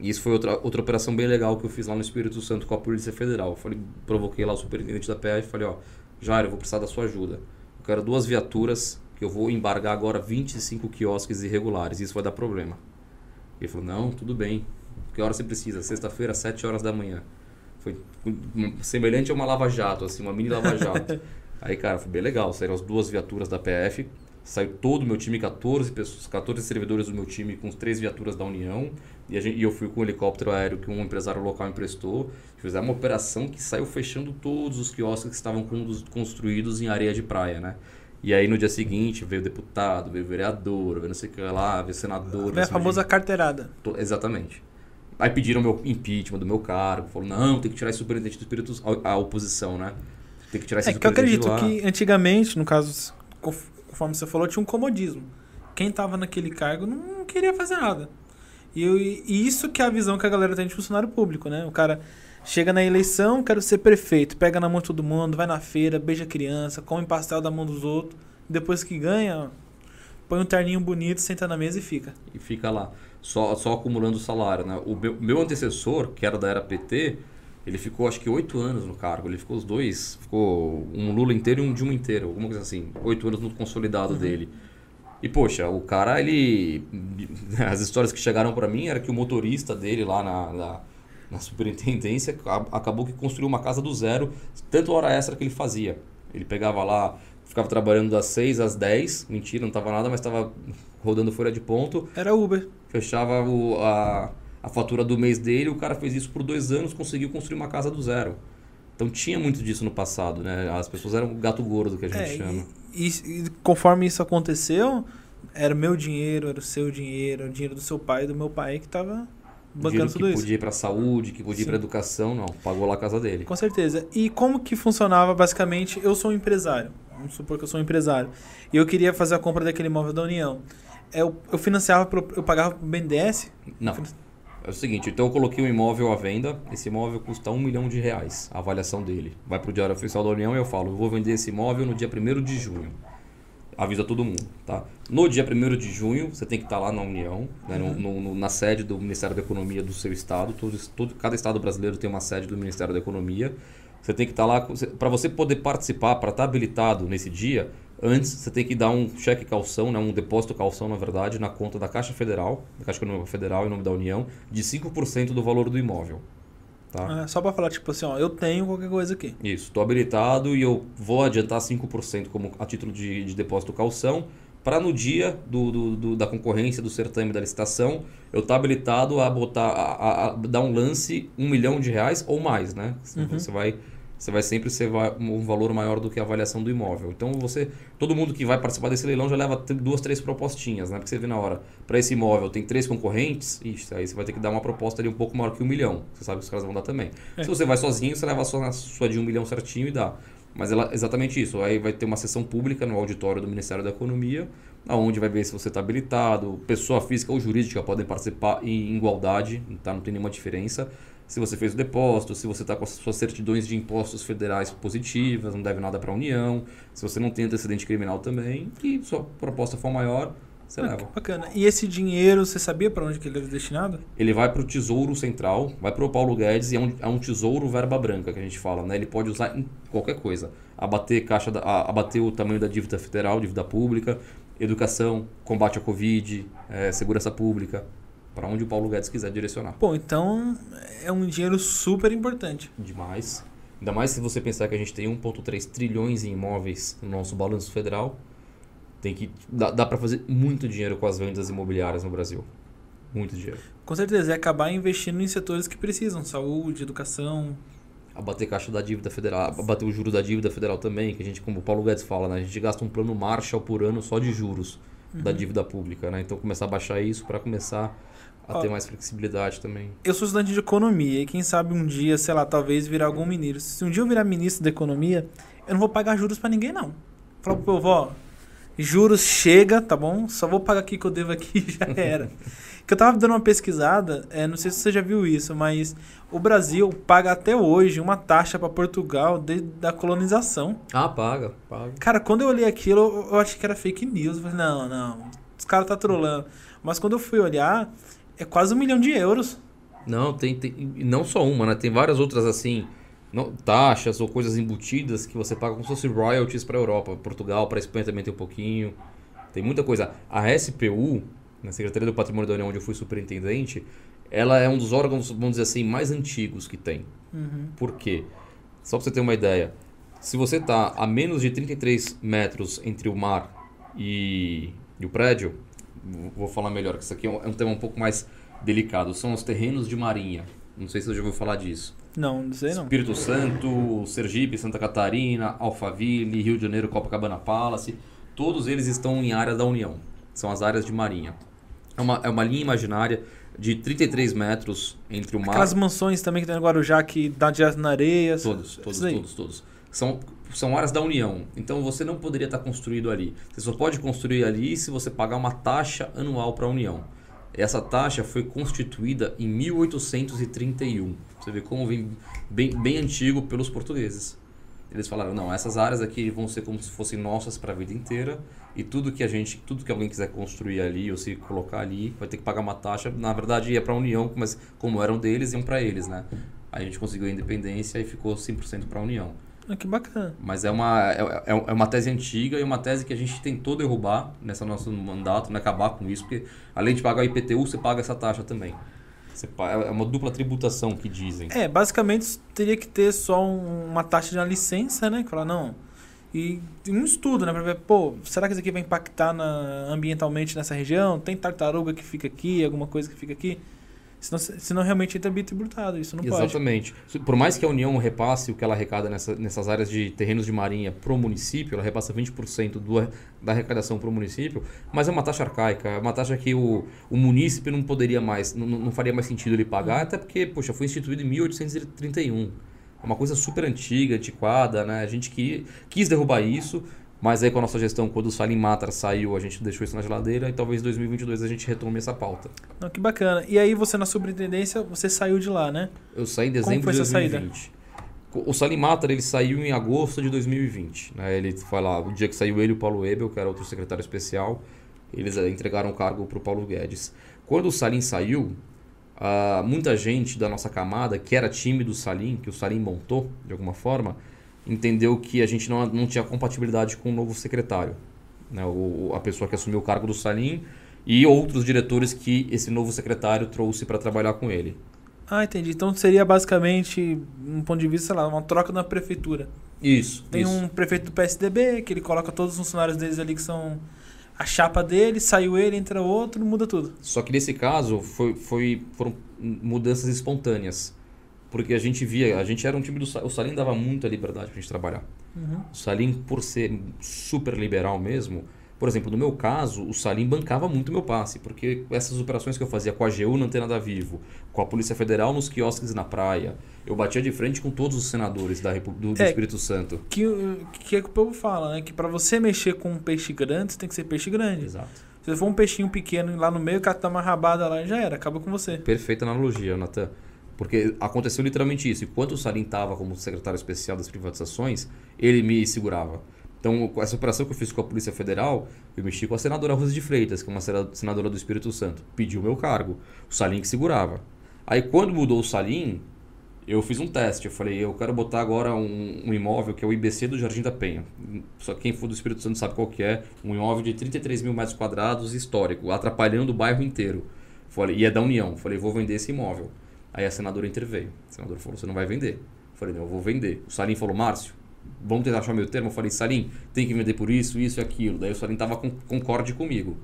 E isso foi outra, outra operação bem legal que eu fiz lá no Espírito Santo com a Polícia Federal. Eu falei, provoquei lá o superintendente da PF e falei, ó, Jair, eu vou precisar da sua ajuda. Eu quero duas viaturas que eu vou embargar agora 25 quiosques irregulares. Isso vai dar problema. Ele falou, não, tudo bem. Que hora você precisa? Sexta-feira, 7 horas da manhã. Foi semelhante a uma lava-jato, assim, uma mini lava-jato. (laughs) Aí, cara, foi bem legal. Saíram as duas viaturas da PF. Saiu todo o meu time, 14 pessoas, 14 servidores do meu time com as três viaturas da União. E, a gente- e eu fui com um helicóptero aéreo que um empresário local emprestou. Fizemos uma operação que saiu fechando todos os quiosques que estavam construídos em areia de praia, né? E aí no dia seguinte veio deputado, veio vereador, veio não sei o que lá, veio senador. É a veio famosa carteirada. To- Exatamente. Aí pediram meu impeachment do meu cargo. Falou, não, tem que tirar esse superintendente do Espírito Santo. A oposição, né? Tem que tirar esse É que eu superintendente acredito que antigamente, no caso, conf- conforme você falou, tinha um comodismo. Quem tava naquele cargo não queria fazer nada. E, eu- e isso que é a visão que a galera tem de funcionário público, né? O cara chega na eleição, quero ser prefeito, pega na mão de todo mundo, vai na feira, beija criança, come pastel da mão dos outros. Depois que ganha, põe um terninho bonito, senta na mesa e fica. E fica lá, só, só acumulando salário, né? O meu, meu antecessor, que era da era PT, ele ficou acho que oito anos no cargo. Ele ficou os dois, ficou um Lula inteiro e um Dilma inteiro, alguma coisa assim. Oito anos no consolidado dele. E poxa, o cara, ele. (laughs) As histórias que chegaram pra mim era que o motorista dele lá na. na- na superintendência, (laughs) acabou que construiu uma casa do zero, tanto hora extra que ele fazia. Ele pegava lá, ficava trabalhando das 6 às 10, mentira, não estava nada, mas estava (laughs) rodando folha de ponto. Era Uber. Fechava o, a, a fatura do mês dele, o cara fez isso por dois anos, conseguiu construir uma casa do zero. Então tinha muito disso no passado, né? As pessoas eram gato gordo que a gente é, chama. E, e, conforme isso aconteceu, era meu dinheiro, era o seu dinheiro, era o dinheiro do seu pai e do meu pai que estava bancando tudo que isso. podia ir para saúde, que podia Sim. ir para educação, não, pagou lá a casa dele. Com certeza. E como que funcionava basicamente? Eu sou um empresário. Vamos supor que eu sou um empresário. E eu queria fazer a compra daquele imóvel da União. Eu, eu financiava, pro, eu pagava para o BNDES? Não. É o seguinte, então eu coloquei um imóvel à venda, esse imóvel custa um milhão de reais, a avaliação dele. Vai para o Diário Oficial da União e eu falo, eu vou vender esse imóvel no dia 1 de junho. Avisa todo mundo, tá? No dia 1 de junho, você tem que estar lá na União, né, uhum. no, no, na sede do Ministério da Economia do seu estado. Todo, todo, cada estado brasileiro tem uma sede do Ministério da Economia. Você tem que estar lá, para você poder participar, para estar habilitado nesse dia, Antes, você tem que dar um cheque calção, né, um depósito calção, na verdade, na conta da Caixa Federal, da Caixa Econômica Federal, em nome da União, de 5% do valor do imóvel. Tá? É, só para falar, tipo assim, ó, eu tenho qualquer coisa aqui. Isso, estou habilitado e eu vou adiantar 5% como a título de, de depósito calção, para no dia do, do, do, da concorrência, do certame da licitação, eu estar tá habilitado a botar a, a, a, dar um lance um milhão de reais ou mais, né? Uhum. Você vai você vai sempre ser um valor maior do que a avaliação do imóvel. Então você, todo mundo que vai participar desse leilão já leva duas, três propostinhas, né? Porque você vê na hora, para esse imóvel tem três concorrentes, ixi, aí você vai ter que dar uma proposta ali um pouco maior que um milhão. Você sabe que os caras vão dar também. É. Se você vai sozinho, você leva só na sua de um milhão certinho e dá. Mas ela, exatamente isso. Aí vai ter uma sessão pública no auditório do Ministério da Economia, aonde vai ver se você está habilitado, pessoa física ou jurídica podem participar em igualdade, tá? não tem nenhuma diferença se você fez o depósito, se você está com as suas certidões de impostos federais positivas, não deve nada para a União, se você não tem antecedente criminal também, e sua proposta for maior, você ah, leva. Bacana. E esse dinheiro, você sabia para onde que ele era destinado? Ele vai para o Tesouro Central, vai para o Paulo Guedes e é um, é um tesouro verba branca que a gente fala, né? Ele pode usar em qualquer coisa. Abater, caixa da, abater o tamanho da dívida federal, dívida pública, educação, combate à Covid, é, segurança pública para onde o Paulo Guedes quiser direcionar. Pô, então é um dinheiro super importante. Demais. Ainda mais se você pensar que a gente tem 1,3 trilhões em imóveis no nosso balanço federal. Tem que dá, dá para fazer muito dinheiro com as vendas imobiliárias no Brasil. Muito dinheiro. Com certeza, é acabar investindo em setores que precisam, saúde, educação. Abater caixa da dívida federal, abater o juro da dívida federal também, que a gente, como o Paulo Guedes fala, né? a gente gasta um plano Marshall por ano só de juros uhum. da dívida pública, né? Então começar a baixar isso para começar a ter mais flexibilidade também. Eu sou estudante de economia e quem sabe um dia, sei lá, talvez virar algum ministro. Se um dia eu virar ministro da economia, eu não vou pagar juros para ninguém, não. Falar pro povo, ó, juros chega, tá bom? Só vou pagar aqui que eu devo aqui (laughs) já era. que eu tava dando uma pesquisada, é, não sei se você já viu isso, mas o Brasil paga até hoje uma taxa para Portugal desde a colonização. Ah, paga, paga. Cara, quando eu olhei aquilo, eu, eu achei que era fake news. Eu falei, não, não, os caras tá trolando. Mas quando eu fui olhar, é quase um milhão de euros. Não, tem, tem não só uma, né? Tem várias outras assim, não, taxas ou coisas embutidas que você paga como se fosse royalties para a Europa. Portugal, para a Espanha também tem um pouquinho. Tem muita coisa. A SPU, na Secretaria do Patrimônio da União, onde eu fui superintendente, ela é um dos órgãos, vamos dizer assim, mais antigos que tem. Uhum. Por quê? Só para você ter uma ideia. Se você está a menos de 33 metros entre o mar e, e o prédio, vou falar melhor, que isso aqui é, é um tema um pouco mais delicado. São os terrenos de marinha. Não sei se você já ouviu falar disso. Não, não sei não. Espírito Santo, Sergipe, Santa Catarina, Alphaville, Rio de Janeiro, Copacabana Palace. Todos eles estão em área da União. São as áreas de marinha. É uma, é uma linha imaginária de 33 metros entre o mar... Aquelas mansões também que tem no Guarujá que dá direto na areia. Todos, todos, todos, todos. São são áreas da União. Então você não poderia estar construído ali. Você só pode construir ali se você pagar uma taxa anual para a União. Essa taxa foi constituída em 1831. Você vê como vem bem, bem antigo pelos portugueses. Eles falaram: não, essas áreas aqui vão ser como se fossem nossas para a vida inteira e tudo que a gente, tudo que alguém quiser construir ali ou se colocar ali, vai ter que pagar uma taxa. Na verdade, ia para a União, mas como eram deles, iam para eles, né? A gente conseguiu a independência e ficou 100% para a União. Ah, que bacana. Mas é uma, é, é, é uma tese antiga e uma tese que a gente tentou derrubar nessa nosso mandato, né? acabar com isso, porque além de pagar o IPTU, você paga essa taxa também. É uma dupla tributação que dizem. É, basicamente teria que ter só um, uma taxa de uma licença, né? Que fala, não. E um estudo, né? Pra ver, pô, será que isso aqui vai impactar na, ambientalmente nessa região? Tem tartaruga que fica aqui, alguma coisa que fica aqui? Senão, senão realmente entra bitributado, isso não Exatamente. pode. Exatamente. Por mais que a União repasse o que ela arrecada nessa, nessas áreas de terrenos de marinha para o município, ela repassa 20% do, da arrecadação para o município, mas é uma taxa arcaica, é uma taxa que o, o município não poderia mais, não, não faria mais sentido ele pagar, até porque, poxa, foi instituído em 1831. É uma coisa super antiga, antiquada, né? A gente quis, quis derrubar isso, mas aí com a nossa gestão, quando o Salim Matar saiu, a gente deixou isso na geladeira e talvez em 2022 a gente retome essa pauta. Não, que bacana. E aí você na superintendência, você saiu de lá, né? Eu saí em dezembro de 2020. O Salim Matar ele saiu em agosto de 2020. Né? Ele foi lá, o dia que saiu ele e o Paulo Ebel, que era outro secretário especial, eles eh, entregaram o cargo para o Paulo Guedes. Quando o Salim saiu, uh, muita gente da nossa camada, que era time do Salim, que o Salim montou de alguma forma, entendeu que a gente não, não tinha compatibilidade com o novo secretário. Né? O, a pessoa que assumiu o cargo do Salim e outros diretores que esse novo secretário trouxe para trabalhar com ele. Ah, entendi. Então seria basicamente, um ponto de vista, sei lá, uma troca na prefeitura. Isso. Tem isso. um prefeito do PSDB que ele coloca todos os funcionários deles ali que são a chapa dele, saiu ele, entra outro, muda tudo. Só que nesse caso foi, foi, foram mudanças espontâneas. Porque a gente via, a gente era um time do o Salim dava muita liberdade pra gente trabalhar. Uhum. O Salim, por ser super liberal mesmo, por exemplo, no meu caso, o Salim bancava muito meu passe, porque essas operações que eu fazia com a AGU na Antena da Vivo, com a Polícia Federal nos quiosques na praia, eu batia de frente com todos os senadores da Repu do, do é, Espírito Santo. Que, que é que o povo fala, né? Que para você mexer com um peixe grande, você tem que ser peixe grande. Exato. Se for um peixinho pequeno lá no meio, o cara tá uma rabada lá já era, acaba com você. Perfeita analogia, Natan. Porque aconteceu literalmente isso. Enquanto o Salim estava como secretário especial das privatizações, ele me segurava. Então, essa operação que eu fiz com a Polícia Federal, eu mexi com a senadora Rosa de Freitas, que é uma senadora do Espírito Santo. Pediu meu cargo. O Salim que segurava. Aí, quando mudou o Salim, eu fiz um teste. Eu falei, eu quero botar agora um, um, imóvel que é o IBC do Jardim da Penha. Só quem for do Espírito Santo sabe qual que é. Um imóvel de 33 mil metros quadrados, histórico, atrapalhando o bairro inteiro. Falei, e é da União. Falei, vou vender esse imóvel. Aí a senadora interveio. A senadora falou: você não vai vender. Eu falei: não, eu vou vender. O Salim falou: Márcio, vamos tentar achar meu termo. Eu falei: Salim, tem que vender por isso, isso e aquilo. Daí o Salim estava com, concorde comigo.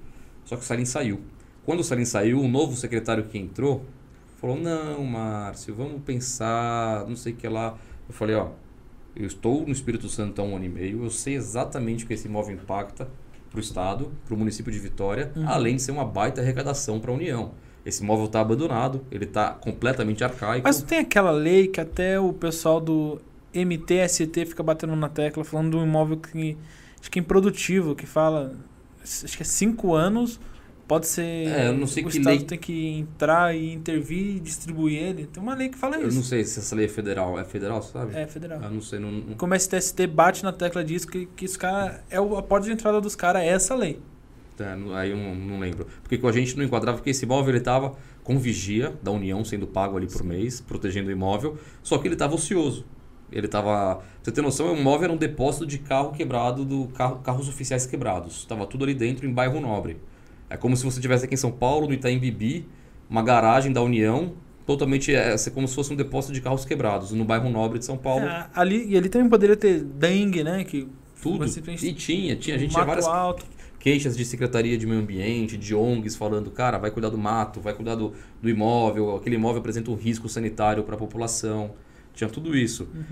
Só que o Salim saiu. Quando o Salim saiu, o novo secretário que entrou falou: não, Márcio, vamos pensar, não sei o que lá. Eu falei: ó, eu estou no Espírito Santo há um ano e meio, eu sei exatamente o que esse imóvel impacta para o Estado, para o município de Vitória, uhum. além de ser uma baita arrecadação para a União. Esse imóvel está abandonado, ele está completamente arcaico. Mas tem aquela lei que até o pessoal do MTST fica batendo na tecla, falando de um imóvel que acho que é improdutivo, que fala, acho que é cinco anos, pode ser. É, eu não sei o que Estado lei... tem que entrar e intervir e distribuir ele. Tem uma lei que fala eu isso. Eu não sei se essa lei é federal. É federal, sabe? É federal. Eu não sei. Não. Como o STST bate na tecla disso, que, que os caras. É a porta de entrada dos caras é essa lei. É, aí eu não, não, lembro. Porque com a gente não enquadrava que esse imóvel ele estava com vigia da União sendo pago ali por Sim. mês, protegendo o imóvel, só que ele estava ocioso. Ele estava. Você tem noção, o imóvel era um depósito de carro quebrado, do carro, carros oficiais quebrados. Estava tudo ali dentro em bairro nobre. É como se você tivesse aqui em São Paulo, no Itaim Bibi, uma garagem da União, totalmente é, é como se fosse um depósito de carros quebrados, no bairro nobre de São Paulo. É, ali, e ali também poderia ter dengue, né? Que tudo. E tinha, tinha. A gente tinha várias. Alto queixas de Secretaria de Meio Ambiente, de ONGs falando, cara, vai cuidar do mato, vai cuidar do, do imóvel, aquele imóvel apresenta um risco sanitário para a população. Tinha tudo isso. Uhum.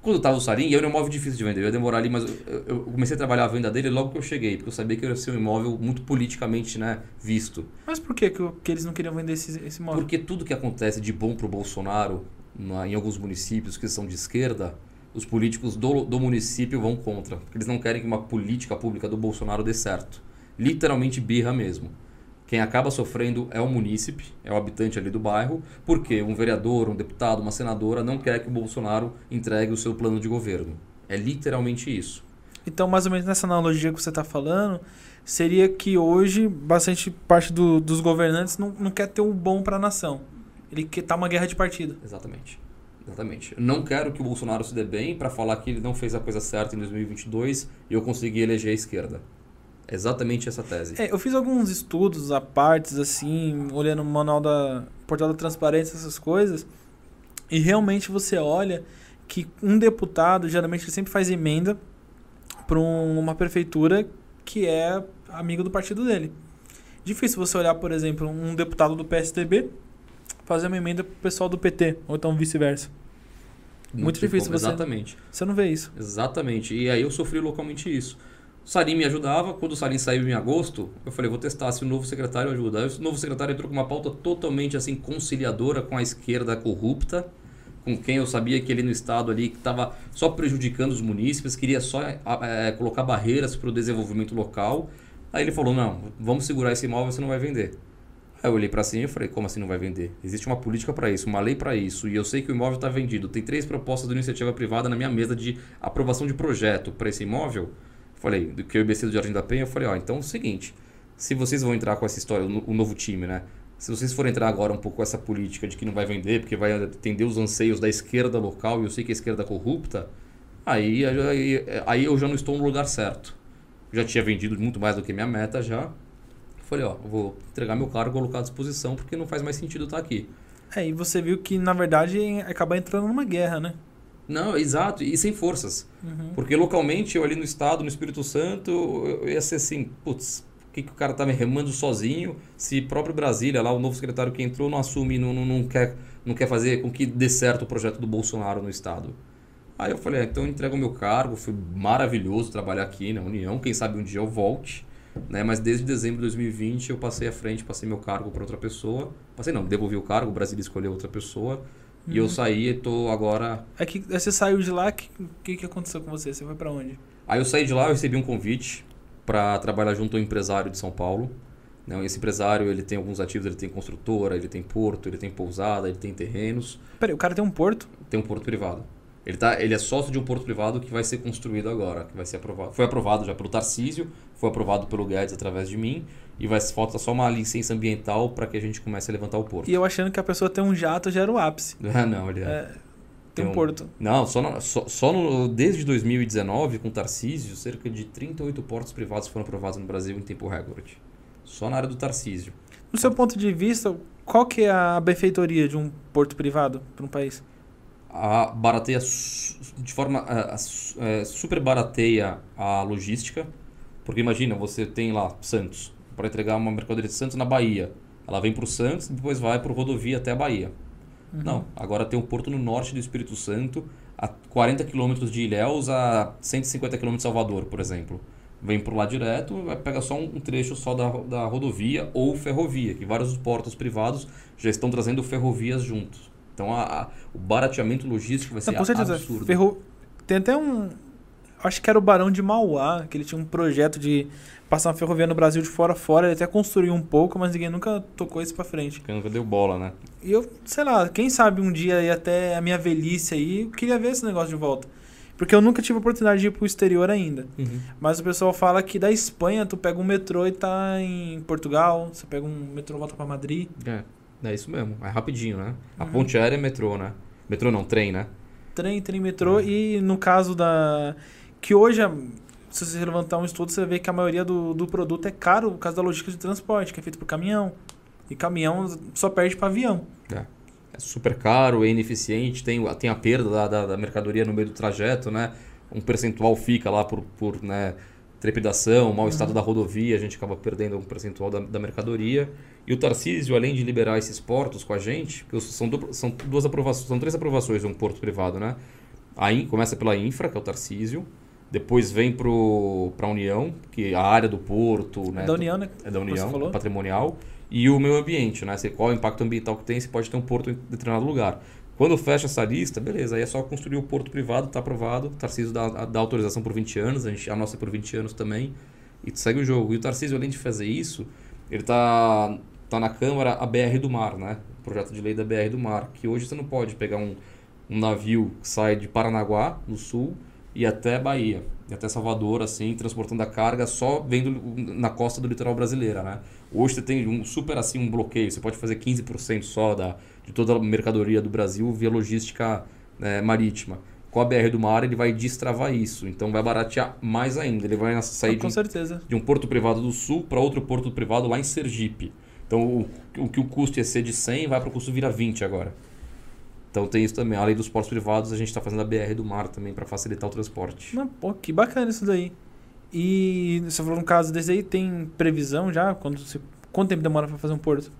Quando estava o Sarim, era um imóvel difícil de vender, eu ia demorar ali, mas eu, eu, comecei a trabalhar a venda dele logo que eu cheguei, porque eu sabia que ia ser um imóvel muito politicamente né, visto. Mas por que, que, que eles não queriam vender esse, esse imóvel? Porque tudo que acontece de bom para o Bolsonaro na, em alguns municípios que são de esquerda, os políticos do, do município vão contra. Porque eles não querem que uma política pública do Bolsonaro dê certo. Literalmente birra mesmo. Quem acaba sofrendo é o munícipe, é o habitante ali do bairro, porque um vereador, um deputado, uma senadora não quer que o Bolsonaro entregue o seu plano de governo. É literalmente isso. Então, mais ou menos nessa analogia que você está falando, seria que hoje bastante parte do, dos governantes não, não quer ter um bom para a nação. Ele quer estar tá uma guerra de partido. Exatamente. Exatamente. Não quero que o Bolsonaro se dê bem para falar que ele não fez a coisa certa em 2022 e eu consegui eleger a esquerda. Exatamente essa tese. É, eu fiz alguns estudos à partes, assim, olhando o manual da portal da transparência, essas coisas, e realmente você olha que um deputado, geralmente, ele sempre faz emenda para um, uma prefeitura que é amigo do partido dele. Difícil você olhar, por exemplo, um deputado do PSDB fazer uma emenda pro pessoal do PT, ou então vice-versa. Muito difícil você- Exatamente. Você não vê isso. Exatamente. E aí eu sofri localmente isso. O Salim me ajudava. Quando o Salim saiu em agosto, eu falei, vou testar se o novo secretário ajuda. Aí o novo secretário entrou com uma pauta totalmente assim conciliadora com a esquerda corrupta, com quem eu sabia que ele no estado ali estava só prejudicando os munícipes, queria só eh, colocar barreiras para o desenvolvimento local. Aí ele falou, não, vamos segurar esse imóvel, você não vai vender. Aí eu olhei para cima e falei, como assim não vai vender? Existe uma política para isso, uma lei para isso, e eu sei que o imóvel está vendido. Tem três propostas de iniciativa privada na minha mesa de aprovação de projeto para esse imóvel. Falei, do que eu e o BC do Jardim da Penha, eu falei, ó, então é o seguinte, se vocês vão entrar com essa história, o novo time, né? Se vocês forem entrar agora um pouco com essa política de que não vai vender, porque vai atender os anseios da esquerda local, e eu sei que a esquerda é corrupta, aí, aí, aí eu já não estou no lugar certo. Já tinha vendido muito mais do que minha meta já. Falei, ó, vou entregar meu cargo, colocar à disposição, porque não faz mais sentido estar aqui. É, e você viu que, na verdade, acaba entrando numa guerra, né? Não, exato, e sem forças. Uhum. Porque localmente, eu ali no estado, no Espírito Santo, eu ia ser assim, putz, por que, que o cara tá me remando sozinho se próprio Brasília, lá o novo secretário que entrou, não assume, não, não, não quer, não quer fazer com que dê certo o projeto do Bolsonaro no estado? Aí eu falei, ah, então eu entrego o meu cargo, foi maravilhoso trabalhar aqui na União, quem sabe um dia eu volte. Né? Mas desde dezembro de 2020 eu passei à frente, passei meu cargo para outra pessoa. Passei não, devolvi o cargo, o Brasília escolheu outra pessoa. E eu saí e tô agora É que você saiu de lá, o que, que, que aconteceu com você? Você foi pra onde? Aí eu saí de lá, eu recebi um convite para trabalhar junto a um empresário de São Paulo. Né? Esse empresário ele tem alguns ativos, ele tem construtora, ele tem porto, ele tem pousada, ele tem terrenos, Peraí, o cara tem um porto? tem um porto privado. Ele, tá, ele é sócio de um porto privado que vai ser construído agora, que vai ser aprovado. Foi aprovado já pelo Tarcísio, foi aprovado pelo Guedes através de mim, e vai falta só uma licença ambiental para que a gente comece a levantar o porto. E eu achando que a pessoa tem um jato já era o ápice. (laughs) Ah, não, ele é. É, tem um um- porto. Não, só, no- só, só no, desde 2019, com o Tarcísio, cerca de 38 portos privados foram aprovados no Brasil em tempo recorde. Só na área do Tarcísio. No seu ponto de vista, qual que é a benfeitoria de um porto privado para um país? A barateia de forma a- a é, super barateia a logística, porque imagina, você tem lá Santos, para entregar uma mercadoria de Santos na Bahia. Ela vem para o Santos e depois vai para rodovia até a Bahia. Não, agora tem um porto no norte do Espírito Santo, a 40 quilômetros de Ilhéus a 150 quilômetros de Salvador, por exemplo. Vem por lá direto, vai pegar só um trecho só da, da rodovia ou ferrovia, que vários portos privados já estão trazendo ferrovias juntos. Então a, a- o barateamento logístico vai ser Não, com certeza. absurdo. Ferro... Tem até um. Acho que era o Barão de Mauá, que ele tinha um projeto de passar uma ferrovia no Brasil de fora a fora. Ele até construiu um pouco, mas ninguém nunca tocou isso pra frente. Porque nunca deu bola, né? E eu, sei lá, quem sabe um dia aí até a minha velhice aí, eu queria ver esse negócio de volta. Porque eu nunca tive a oportunidade de ir pro exterior ainda. Mas o pessoal fala que da Espanha tu pega um metrô e tá em Portugal, você pega um metrô e volta pra Madrid. É, é isso mesmo. É rapidinho, né? A Uhum. ponte aérea é metrô, né? Metrô não, trem, né? Trem, trem, metrô. Uhum. E no caso da. Que hoje, a- se você levantar um estudo, você vê que a maioria do, do produto é caro por causa da logística de transporte, que é feito por caminhão. E caminhão só perde para avião. É super caro, é ineficiente, tem, tem a perda da, da, da mercadoria no meio do trajeto, né? Um percentual fica lá por, por né, trepidação, mau estado da rodovia, a gente acaba perdendo um percentual da, da mercadoria. E o Tarcísio, além de liberar esses portos com a gente, são, são duas aprovações, são três aprovações de um porto privado, né? A In- começa pela Infra, que é o Tarcísio, depois vem para a União, que é a área do porto, né? da União, né? é da União, falou? patrimonial, e o meio ambiente, né? Qual é o impacto ambiental que tem, você pode ter um porto em determinado lugar. Quando fecha essa lista, beleza, aí é só construir o porto privado, está aprovado, o Tarcísio dá, dá autorização por 20 anos, a, gente, a nossa é por 20 anos também, e segue o jogo. E o Tarcísio, além de fazer isso, ele está tá na Câmara a BR do Mar, né? O projeto de lei da BR do Mar, que hoje você não pode pegar um, um navio que sai de Paranaguá, no sul, e até Bahia, e até Salvador, assim, transportando a carga só vendo na costa do litoral brasileira, né? Hoje você tem um super assim um bloqueio, você pode fazer 15% só da, de toda a mercadoria do Brasil via logística né, marítima. Com a BR do mar ele vai destravar isso, então vai baratear mais ainda. Ele vai sair de Com um, de um porto privado do sul para outro porto privado lá em Sergipe. Então, o, o que o custo ia ser de 100 vai para o custo virar 20 agora. Então tem isso também. Além dos portos privados, a gente está fazendo a BR do mar também para facilitar o transporte. Não, pô, que bacana isso daí. E você falou um caso desse aí, tem previsão já? Quando você, quanto tempo demora para fazer um porto?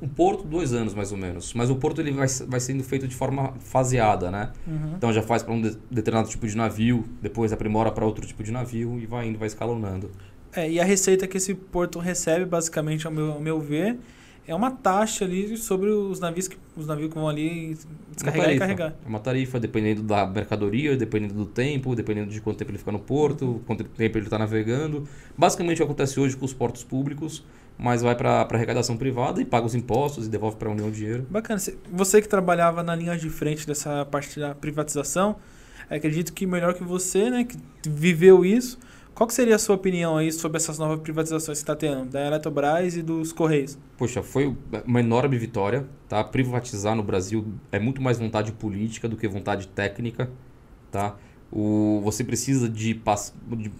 Um porto, dois anos mais ou menos. Mas o porto ele vai, vai sendo feito de forma faseada, né? Uhum. Então já faz para um de, determinado tipo de navio, depois aprimora para outro tipo de navio e vai indo, vai escalonando. É, e a receita que esse porto recebe, basicamente, ao meu, ao meu ver, é uma taxa ali sobre os navios que, os navios que vão ali descarregar e carregar. É uma tarifa, dependendo da mercadoria, dependendo do tempo, dependendo de quanto tempo ele fica no porto, quanto tempo ele está navegando. Basicamente o que acontece hoje com os portos públicos, mas vai para arrecadação privada e paga os impostos e devolve para a União o dinheiro. Bacana. Você que trabalhava na linha de frente dessa parte da privatização, acredito que melhor que você, né, que viveu isso, qual que seria a sua opinião aí sobre essas novas privatizações que está tendo, da Eletrobras e dos Correios? Poxa, foi uma enorme vitória. Tá? Privatizar no Brasil é muito mais vontade política do que vontade técnica. Tá? O, você precisa de, de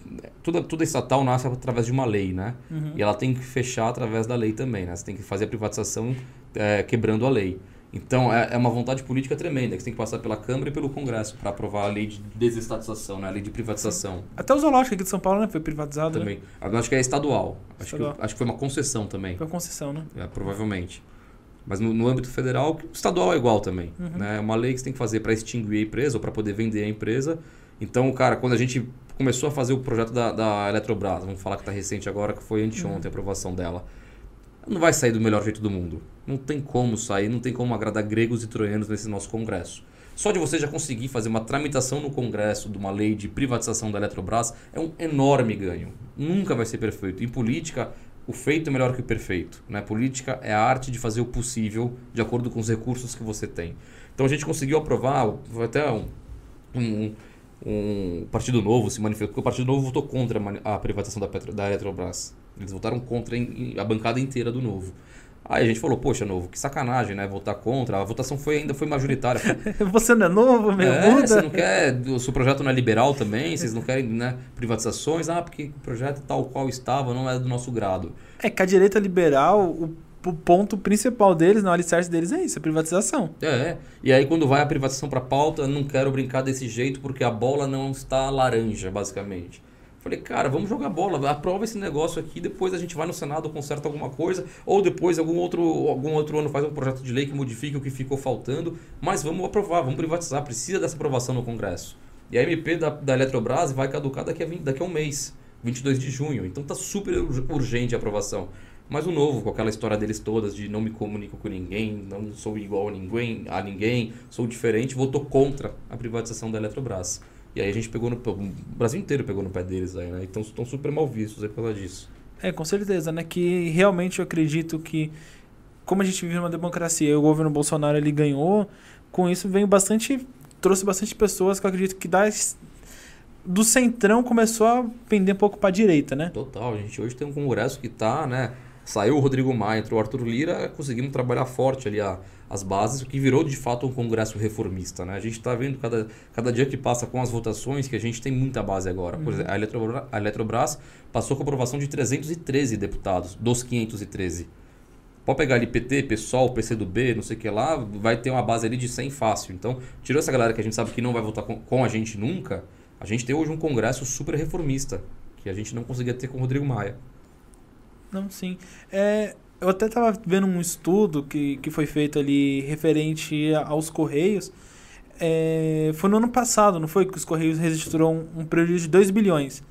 toda, toda estatal nasce através de uma lei, né? Uhum. E ela tem que fechar através da lei também, né? Você tem que fazer a privatização é, quebrando a lei. Então é, é uma vontade política tremenda, que você tem que passar pela Câmara e pelo Congresso para aprovar a lei de desestatização, né? a lei de privatização. Até o zoológico aqui de São Paulo né? foi privatizado. Também. Né? Acho que é estadual. Acho, estadual. Que, acho que foi uma concessão também. Foi uma concessão, né? É, provavelmente. Mas no, no, âmbito federal, o estadual é igual também. Uhum. Né? É uma lei que você tem que fazer para extinguir a empresa ou para poder vender a empresa. Então, cara, quando a gente começou a fazer o projeto da, da Eletrobras, vamos falar que está recente agora, que foi anteontem uhum. a aprovação dela não vai sair do melhor jeito do mundo. Não tem como sair, não tem como agradar gregos e troianos nesse nosso Congresso. Só de você já conseguir fazer uma tramitação no Congresso de uma lei de privatização da Eletrobras é um enorme ganho. Nunca vai ser perfeito. Em política, o feito é melhor que o perfeito. Né? Política é a arte de fazer o possível de acordo com os recursos que você tem. Então a gente conseguiu aprovar, até um, um, um Partido Novo se manifestou, porque o Partido Novo votou contra a privatização da, Petro, da Eletrobras. Eles votaram contra a bancada inteira do Novo. Aí a gente falou, poxa, Novo, que sacanagem, né? Votar contra. A votação foi, ainda foi majoritária. (laughs) você não é novo, meu é, muda. Você não quer. O seu projeto não é liberal também, vocês não querem né, privatizações. Ah, porque o projeto tal qual estava não é do nosso grado. É que a direita liberal, o, o ponto principal deles, no alicerce deles é isso, a privatização. É, e aí quando vai a privatização para pauta, não quero brincar desse jeito porque a bola não está laranja, basicamente. Falei, cara, vamos jogar bola, aprova esse negócio aqui, depois a gente vai no Senado, conserta alguma coisa, ou depois algum outro, algum outro ano faz um projeto de lei que modifique o que ficou faltando, mas vamos aprovar, vamos privatizar, precisa dessa aprovação no Congresso. E a MP da, da Eletrobras vai caducar daqui a, 20, daqui a um mês, 22 de junho, então tá super urgente a aprovação. Mas o novo, com aquela história deles todas de não me comunico com ninguém, não sou igual a ninguém, a ninguém sou diferente, votou contra a privatização da Eletrobras. E aí a gente pegou no. O Brasil inteiro pegou no pé deles aí, né? Então estão super mal vistos aí por causa disso. É, com certeza, né? Que realmente eu acredito que, como a gente vive numa democracia e o governo Bolsonaro ele ganhou, com isso veio bastante. trouxe bastante pessoas que eu acredito que dá. Do centrão começou a pender um pouco para a direita, né? Total, a gente hoje tem um congresso que tá, né? Saiu o Rodrigo Maia, entrou o Arthur Lira, conseguimos trabalhar forte ali a, as bases, o que virou de fato um congresso reformista. Né? A gente está vendo cada, cada dia que passa com as votações que a gente tem muita base agora. Por uhum. exemplo, a Eletrobras, a Eletrobras passou com aprovação de 313 deputados dos 513. Pode pegar ali PT, PSOL, PCdoB, não sei o que lá, vai ter uma base ali de 100 fácil. Então, tirou essa galera que a gente sabe que não vai votar com, com a gente nunca, a gente tem hoje um congresso super reformista, que a gente não conseguia ter com o Rodrigo Maia. Não, sim. É, eu até estava vendo um estudo que, que foi feito ali referente aos Correios. É, foi no ano passado, não foi? Que os Correios registrou um, um, prejuízo de 2 bilhões.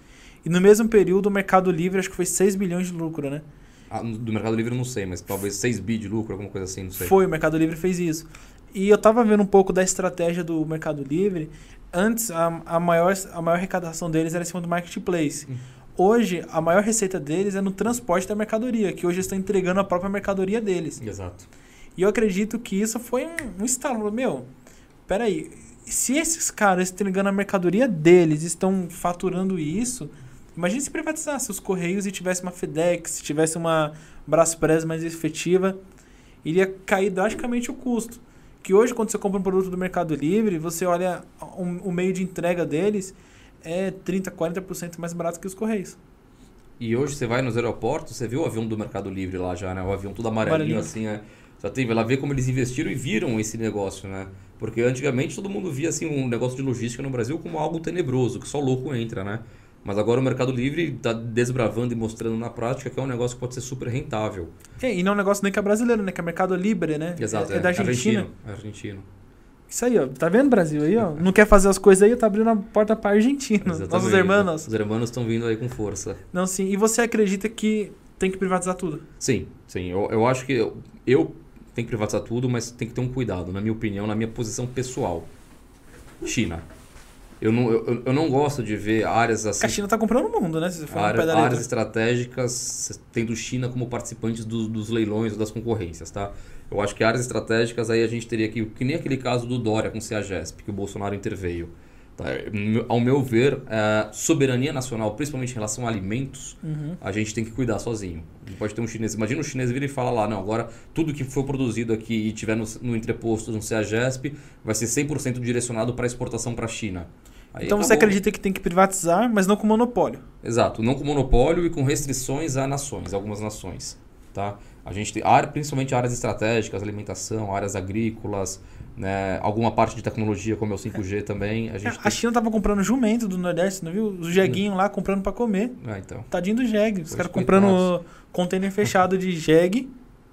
E no mesmo período, o Mercado Livre acho que foi 6 bilhões de lucro, né? Ah, do Mercado Livre eu não sei, mas talvez 6 bi de lucro, alguma coisa assim, não sei. Foi, o Mercado Livre fez isso. E eu estava vendo um pouco da estratégia do Mercado Livre. Antes, a, a, maior, a maior arrecadação deles era em cima do marketplace. Hum. Hoje, a maior receita deles é no transporte da mercadoria, que hoje estão entregando a própria mercadoria deles. Exato. E eu acredito que isso foi um, um estalo. Meu, peraí, se esses caras entregando a mercadoria deles estão faturando isso, imagine se privatizasse os Correios e tivesse uma FedEx, se tivesse uma Braspress mais efetiva, iria cair drasticamente o custo. Que hoje, quando você compra um produto do Mercado Livre, você olha o, o meio de entrega deles é 30%, 40% mais barato que os Correios. E hoje você vai nos aeroportos, você vê o avião do Mercado Livre lá já, né? O avião todo amarelinho Amarelinho. assim, é. Já tem, vai lá ver como eles investiram e viram esse negócio, né? Porque antigamente todo mundo via assim um negócio de logística no Brasil como algo tenebroso, que só louco entra, né? Mas agora o Mercado Livre está desbravando e mostrando na prática que é um negócio que pode ser super rentável. É, e não é um negócio nem que é brasileiro, né? Que é Mercado Libre, né? Exato, é, é da Argentina. Argentino. Argentino. Isso aí, ó. Tá vendo, Brasil aí, ó? Não quer fazer as coisas aí, tá abrindo a porta pra Argentina. Nossos Exatamente. irmãos. Os irmãos estão vindo aí com força. Não, sim. E você acredita que tem que privatizar tudo? Sim, sim. Eu, eu acho que eu, eu tenho que privatizar tudo, mas tem que ter um cuidado, na minha opinião, na minha posição pessoal. China. Eu não, eu, eu não gosto de ver áreas assim. A China tá comprando o mundo, né? Se você for área- letra. áreas estratégicas tendo China como participantes dos, dos leilões ou das concorrências, tá? Eu acho que áreas estratégicas aí a gente teria que, que nem aquele caso do Dória com o CEAGESP, que o Bolsonaro interveio. Tá? Ao meu ver, é, soberania nacional, principalmente em relação a alimentos, Uhum. a gente tem que cuidar sozinho. Não pode ter um chinês. Imagina um chinês vir e falar lá, não, agora tudo que for produzido aqui e tiver no, no entreposto no CEAGESP vai ser 100% direcionado para exportação para a China. Aí Então você acabou. acredita que tem que privatizar, mas não com monopólio. Exato, não com monopólio e com restrições a nações, algumas nações, tá? A gente tem área, principalmente áreas estratégicas, alimentação, áreas agrícolas, né, alguma parte de tecnologia como é o 5G também, a gente a tem... China tava comprando jumento do Nordeste, não viu? Os jeguinhos lá comprando pra comer. Ah, então. Tadinho do jegue. Os caras comprando container fechado de jegue,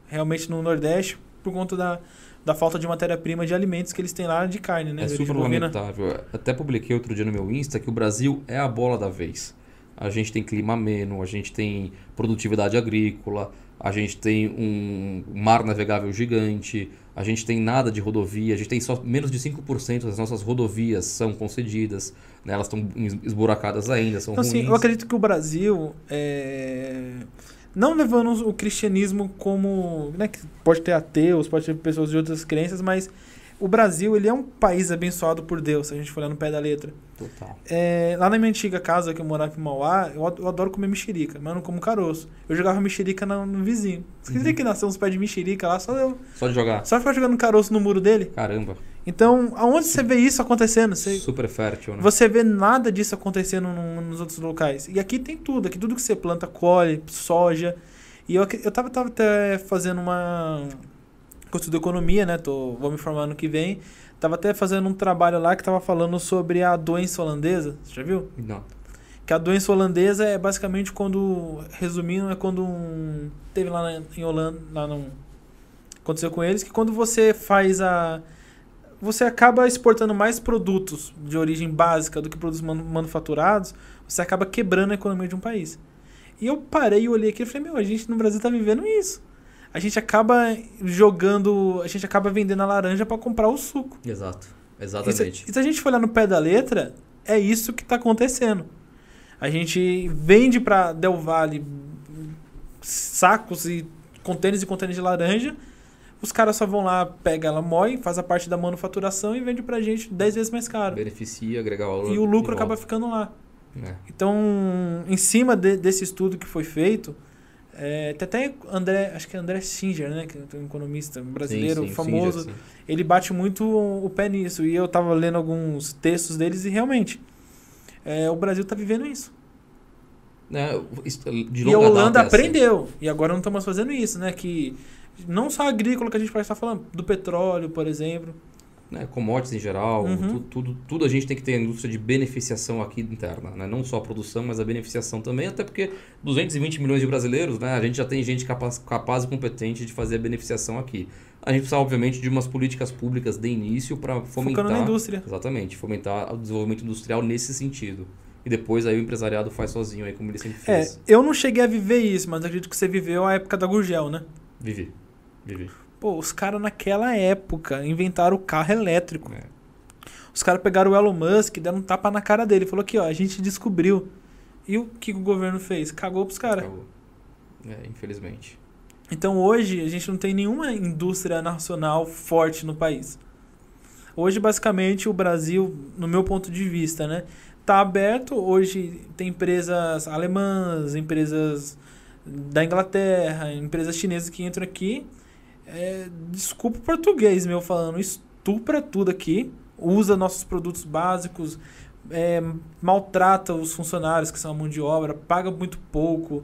realmente no Nordeste, por conta da, da falta de matéria-prima de alimentos que eles têm lá de carne, né? É super lamentável. Até publiquei outro dia no meu Insta que o Brasil é a bola da vez. A gente tem clima ameno, a gente tem produtividade agrícola, a gente tem um mar navegável gigante, a gente tem nada de rodovia, a gente tem só menos de 5% das nossas rodovias são concedidas, né? elas estão esburacadas ainda, são Então, ruins. assim, eu acredito que o Brasil, é, não levando o cristianismo como. Né, que pode ter ateus, pode ter pessoas de outras crenças, mas o Brasil ele é um país abençoado por Deus, se a gente for olhar no pé da letra. Total. É, lá na minha antiga casa, que eu morava em Mauá, eu, eu adoro comer mexerica, mas eu não como caroço. Eu jogava mexerica no, no vizinho. Você Uhum. que nasceu uns pés de mexerica lá, só eu. Só de jogar. Só ficar jogando caroço no muro dele? Caramba, Então, aonde você vê isso acontecendo? Você, super fértil, né? você vê nada disso acontecendo num- nos outros locais. E aqui tem tudo. Aqui tudo que você planta, colhe, soja. E eu, eu tava, tava até fazendo uma... Eu estudo economia, né? Tô, vou me formar ano que vem. Tava até fazendo um trabalho lá que tava falando sobre a doença holandesa. Você já viu? Não. Que a doença holandesa é basicamente quando... Resumindo, é quando um... Teve lá na- em Holanda... Lá num, aconteceu com eles que quando você faz a... Você acaba exportando mais produtos de origem básica do que produtos manu- manufaturados, você acaba quebrando a economia de um país. E eu parei e olhei aqui e falei, meu, a gente no Brasil tá vivendo isso. A gente acaba jogando, a gente acaba vendendo a laranja para comprar o suco. Exato. E se, Exatamente. e se a gente for olhar no pé da letra, é isso que tá acontecendo. A gente vende para Del Valle sacos e contêineres e contêineres de laranja. Os caras só vão lá, pega ela, moe, faz a parte da manufaturação e vende pra gente 10 vezes mais caro. Beneficia, agregar valor. E o lucro acaba volta. ficando lá. É. Então, em cima de- desse estudo que foi feito, é, tem até André, acho que é André Singer, né, que é um economista brasileiro Sim, sim, famoso, sim. ele bate muito o pé nisso. E eu tava lendo alguns textos deles e realmente é, o Brasil tá vivendo isso. É, de e a Holanda data assim. aprendeu. E agora não estamos fazendo isso, né? Que não só agrícola que a gente pode estar falando, do petróleo, por exemplo. Né, commodities em geral, Uhum. tu- tudo, tudo a gente tem que ter a indústria de beneficiação aqui interna, né? não só a produção, mas a beneficiação também, até porque 220 milhões de brasileiros, né, a gente já tem gente capaz, capaz e competente de fazer a beneficiação aqui. A gente precisa, obviamente, de umas políticas públicas de início para fomentar, Focando na indústria. exatamente, fomentar o desenvolvimento industrial nesse sentido. E depois aí o empresariado faz sozinho aí, como ele sempre É, fez. eu não cheguei a viver isso, mas acredito que você viveu a época da Gurgel, né? Vivi, vivi. Pô, os caras naquela época inventaram o carro elétrico. É. Os caras pegaram o Elon Musk, deram um tapa na cara dele. Falou aqui, ó, a gente descobriu. E o que o governo fez? Cagou pros caras. É, infelizmente. Então hoje a gente não tem nenhuma indústria nacional forte no país. Hoje, basicamente, o Brasil, no meu ponto de vista, né, tá aberto. Hoje tem empresas alemãs, empresas da Inglaterra, empresas chinesas que entram aqui. É, desculpa o português meu falando, estupra tudo aqui, usa nossos produtos básicos, é, maltrata os funcionários, que são a mão de obra, paga muito pouco,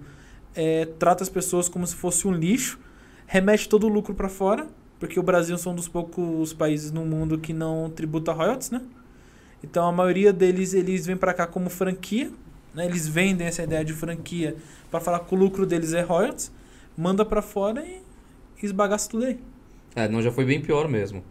é, trata as pessoas como se fosse um lixo, remete todo o lucro para fora, porque o Brasil são um dos poucos países no mundo que não tributa royalties, né? Então a maioria deles eles vêm para cá como franquia, né? Eles vendem essa ideia de franquia para falar que o lucro deles é royalties, manda para fora e esbagaça tudo aí. É, não, já foi bem pior mesmo.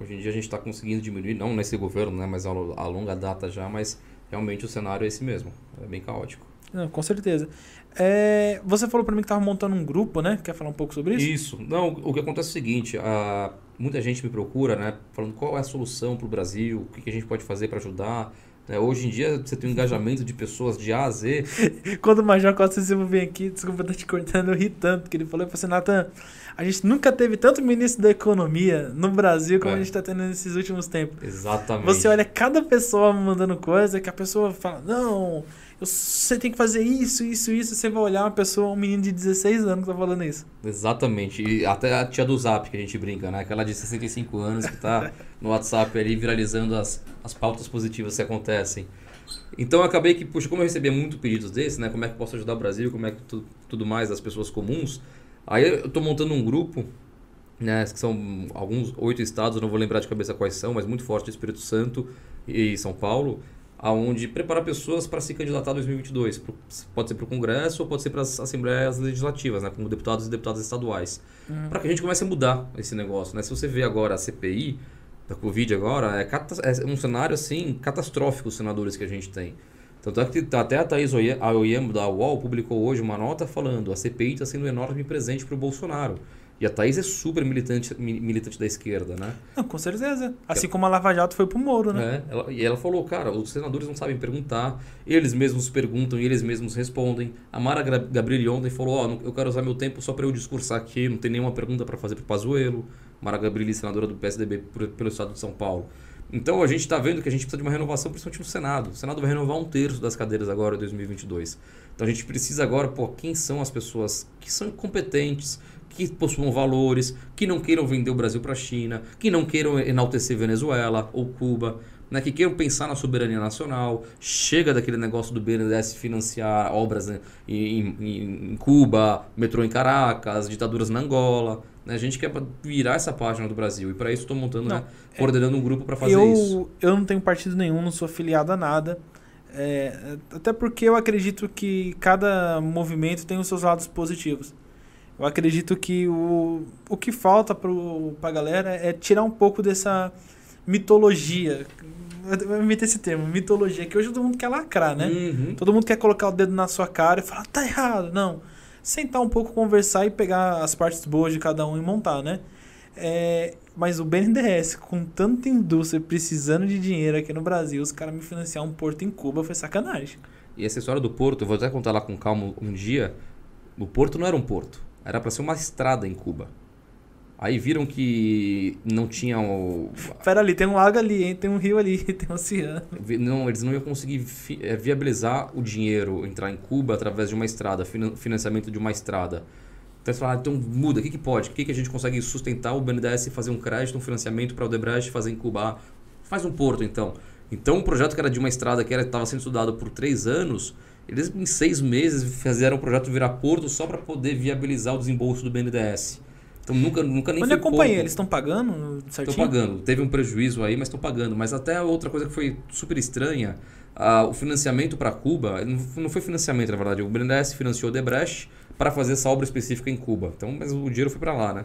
Hoje em dia a gente está conseguindo diminuir, não nesse governo, né, mas a, a longa data já, mas realmente o cenário é esse mesmo. É bem caótico. Não, com certeza. É, você falou para mim que estava montando um grupo, né? Quer falar um pouco sobre isso? Isso. Não, o que acontece é o seguinte: a, muita gente me procura, né? Falando qual é a solução para o Brasil, o que, que a gente pode fazer para ajudar. É, hoje em dia você tem um engajamento de pessoas de A a Z. (laughs) Quando o Major Costa Silva vem aqui, desculpa estar te cortando, eu ri tanto, porque ele falou, eu falei assim, Nathan, a gente nunca teve tanto ministro da economia no Brasil como é. a gente está tendo nesses últimos tempos. Exatamente. Você olha cada pessoa mandando coisa que a pessoa fala, não, você tem que fazer isso, isso, isso. Você vai olhar uma pessoa, um menino de 16 anos que tá falando isso. Exatamente. E até a tia do Zap que a gente brinca, né? Aquela de 65 anos que tá (laughs) no WhatsApp ali viralizando as, as pautas positivas que acontecem. Então eu acabei que, puxa, como eu recebia muito pedidos desses, né? Como é que posso ajudar o Brasil, como é que tu, tudo mais das pessoas comuns. Aí eu tô montando um grupo, né? Que são alguns oito estados, eu não vou lembrar de cabeça quais são, mas muito forte, Espírito Santo e São Paulo aonde prepara pessoas para se candidatar em 2022. Pode ser para o Congresso ou pode ser para as assembleias legislativas, né, como deputados e deputadas estaduais. Uhum. Para que a gente comece a mudar esse negócio. Né? Se você vê agora a CPI da Covid agora, é, é um cenário assim catastrófico os senadores que a gente tem. Tanto é que até a Thaís Oyemo da UOL publicou hoje uma nota falando a CPI está sendo um enorme presente para o Bolsonaro. E a Thaís é super militante, militante da esquerda, né? Não, com certeza. Assim como a Lava Jato foi pro Moro, né? É, ela, e ela falou, cara, os senadores não sabem perguntar, eles mesmos perguntam e eles mesmos respondem. A Mara Gabriel ontem falou, ó, oh, eu quero usar meu tempo só para eu discursar aqui, não tem nenhuma pergunta para fazer pro Pazuello. Mara Gabriel, senadora do PSDB pelo estado de São Paulo. Então a gente está vendo que a gente precisa de uma renovação, principalmente no Senado. O Senado vai renovar um terço das cadeiras agora em 2022. Então a gente precisa agora, pô, quem são as pessoas que são competentes, que possuam valores, que não queiram vender o Brasil para a China, que não queiram enaltecer Venezuela ou Cuba, né, que queiram pensar na soberania nacional, chega daquele negócio do BNDES financiar obras né, em, em, em, Cuba, metrô em Caracas, ditaduras na Angola. Né, a gente quer virar essa página do Brasil e para isso estou montando, não, né, é, coordenando um grupo para fazer eu, isso. Eu não tenho partido nenhum, não sou afiliado a nada. É, até porque eu acredito que cada movimento tem os seus lados positivos. Eu acredito que o, o que falta para a galera é tirar um pouco dessa mitologia. Eu meter esse termo, mitologia, que hoje todo mundo quer lacrar, né? Uhum. Todo mundo quer colocar o dedo na sua cara e falar, tá errado. Não. Sentar um pouco, conversar e pegar as partes boas de cada um e montar, né? É, mas o BNDES, com tanta indústria precisando de dinheiro aqui no Brasil, os caras me financiar um porto em Cuba foi sacanagem. E essa história do porto, eu vou até contar lá com calma um dia. O porto não era um porto. Era para ser uma estrada em Cuba. Aí viram que não tinha o... Pera ali, tem um lago ali, hein? tem um rio ali, (laughs) tem um oceano. Não, eles não iam conseguir eh, viabilizar o dinheiro entrar em Cuba através de uma estrada, financiamento de uma estrada. Então eles falaram, então muda, o que, que pode? O que, que a gente consegue sustentar o BNDES fazer um crédito, um financiamento para o Odebrecht fazer em Cuba? Ah, faz um porto então. Então um projeto que era de uma estrada que estava sendo estudado por três anos eles, em seis meses, fizeram o projeto virar porto só para poder viabilizar o desembolso do BNDES. Então nunca, nunca nem Onde foi acompanhei, eles estão pagando certinho? Estão pagando. Teve um prejuízo aí, mas estão pagando. Mas até outra coisa que foi super estranha, uh, o financiamento para Cuba, não foi financiamento na verdade, o BNDES financiou o Debrecht para fazer essa obra específica em Cuba. Então, mas o dinheiro foi para lá, né?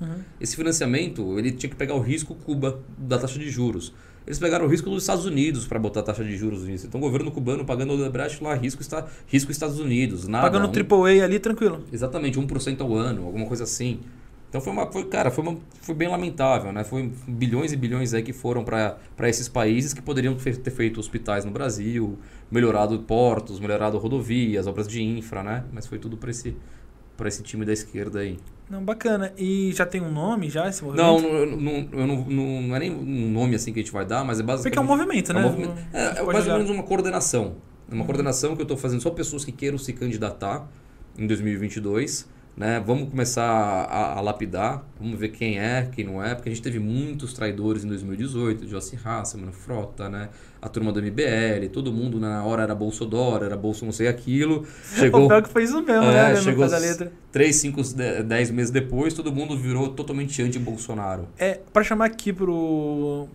Uhum. Esse financiamento, ele tinha que pegar o risco Cuba da taxa de juros. Eles pegaram o risco dos Estados Unidos para botar a taxa de juros nisso. Então o governo cubano pagando o Odebrecht lá, risco, está, risco Estados Unidos. Nada, pagando um, AAA ali, tranquilo. Exatamente, 1% ao ano, alguma coisa assim. Então foi uma, foi, cara, foi, uma, foi bem lamentável, né? Foi bilhões e bilhões aí que foram para esses países que poderiam ter feito hospitais no Brasil, melhorado portos, melhorado rodovias, obras de infra, né? Mas foi tudo para esse, esse time da esquerda aí. Não, bacana. E já tem um nome já esse movimento? Não, não, não, não, não, é nem um nome assim que a gente vai dar, mas é basicamente... Porque é um movimento, né? É, um movimento, é, é mais ou menos uma coordenação. Uma uhum. coordenação que eu estou fazendo só pessoas que queiram se candidatar em 2022 né? Vamos começar a, a, lapidar, vamos ver quem é, quem não é, porque a gente teve muitos traidores em 2018, Jossi Hasselman, Frota, né? A turma do MBL, todo mundo na hora era Bolsonaro, era Bolso não sei aquilo. (laughs) Chegou, o pior que foi isso mesmo, é, né? Chegou letra. 3, 5, 10 meses depois, todo mundo virou totalmente anti-Bolsonaro. É, para chamar aqui pro...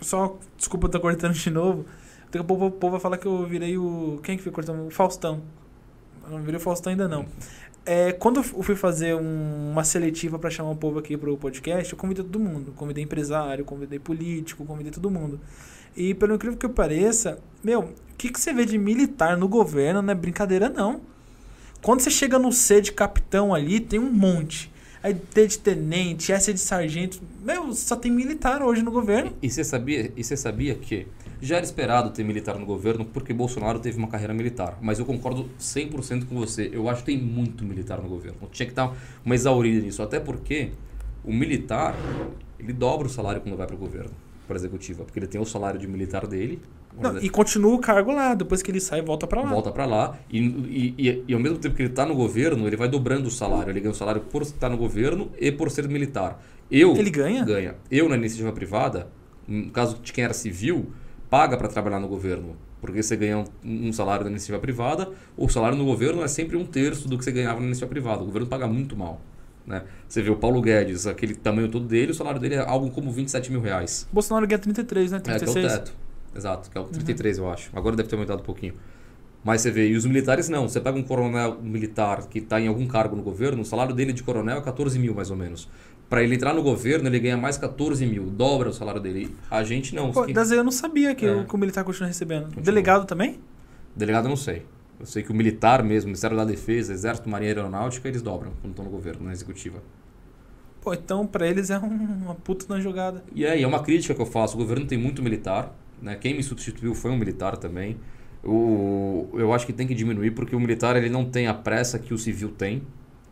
Só, desculpa, eu tô cortando de novo. Daqui a pouco o povo vai falar que eu virei o... Quem que foi cortando? O Faustão. Eu não virei o Faustão ainda não. É, quando eu fui fazer um, uma seletiva para chamar o povo aqui pro podcast, eu convidei todo mundo. Convidei empresário, convidei político, convidei todo mundo. E pelo incrível que pareça, meu, o que, que você vê de militar no governo não é brincadeira, não. Quando você chega no C de capitão ali, tem um monte. Aí T de tenente, S de sargento. Meu, só tem militar hoje no governo. E, você sabia, e você sabia que já era esperado ter militar no governo porque Bolsonaro teve uma carreira militar. Mas eu concordo 100% com você. Eu acho que tem muito militar no governo. Tinha que estar uma exaurida nisso. Até porque o militar, ele dobra o salário quando vai para o governo, para a executiva. Porque ele tem o salário de militar dele. Não, e continua o cargo lá. Depois que ele sai, volta para lá. Volta para lá. E, e, e, e, ao mesmo tempo que ele está no governo, ele vai dobrando o salário. Ele ganha o salário por estar no governo e por ser militar. Eu, ele ganha? Ganha. Eu, na iniciativa privada, no caso de quem era civil, paga para trabalhar no governo, porque você ganha um, salário da iniciativa privada, o salário no governo é sempre um terço do que você ganhava na iniciativa privada. O governo paga muito mal. Né? Você vê o Paulo Guedes, aquele tamanho todo dele, o salário dele é algo como 27 mil reais. Bolsonaro ganha 33, né? 36. É, que é o teto. Exato, que é o 33, uhum. eu acho. Agora deve ter aumentado um pouquinho. Mas você vê, e os militares não. Você pega um coronel militar que está em algum cargo no governo, o salário dele de coronel é 14 mil mais ou menos para ele entrar no governo, ele ganha mais 14 mil, dobra o salário dele. A gente não. Pô, que... eu não sabia que, é. o, que o militar continua recebendo. Continua. Delegado também? Delegado eu não sei. Eu sei que o militar mesmo, Ministério da Defesa, Exército, Marinha Aeronáutica, eles dobram quando estão no governo, na executiva. Pô, então para eles é um, uma puta na jogada. E é, e é uma crítica que eu faço. O governo tem muito militar, né? Quem me substituiu foi um militar também. O, eu acho que tem que diminuir porque o militar ele não tem a pressa que o civil tem.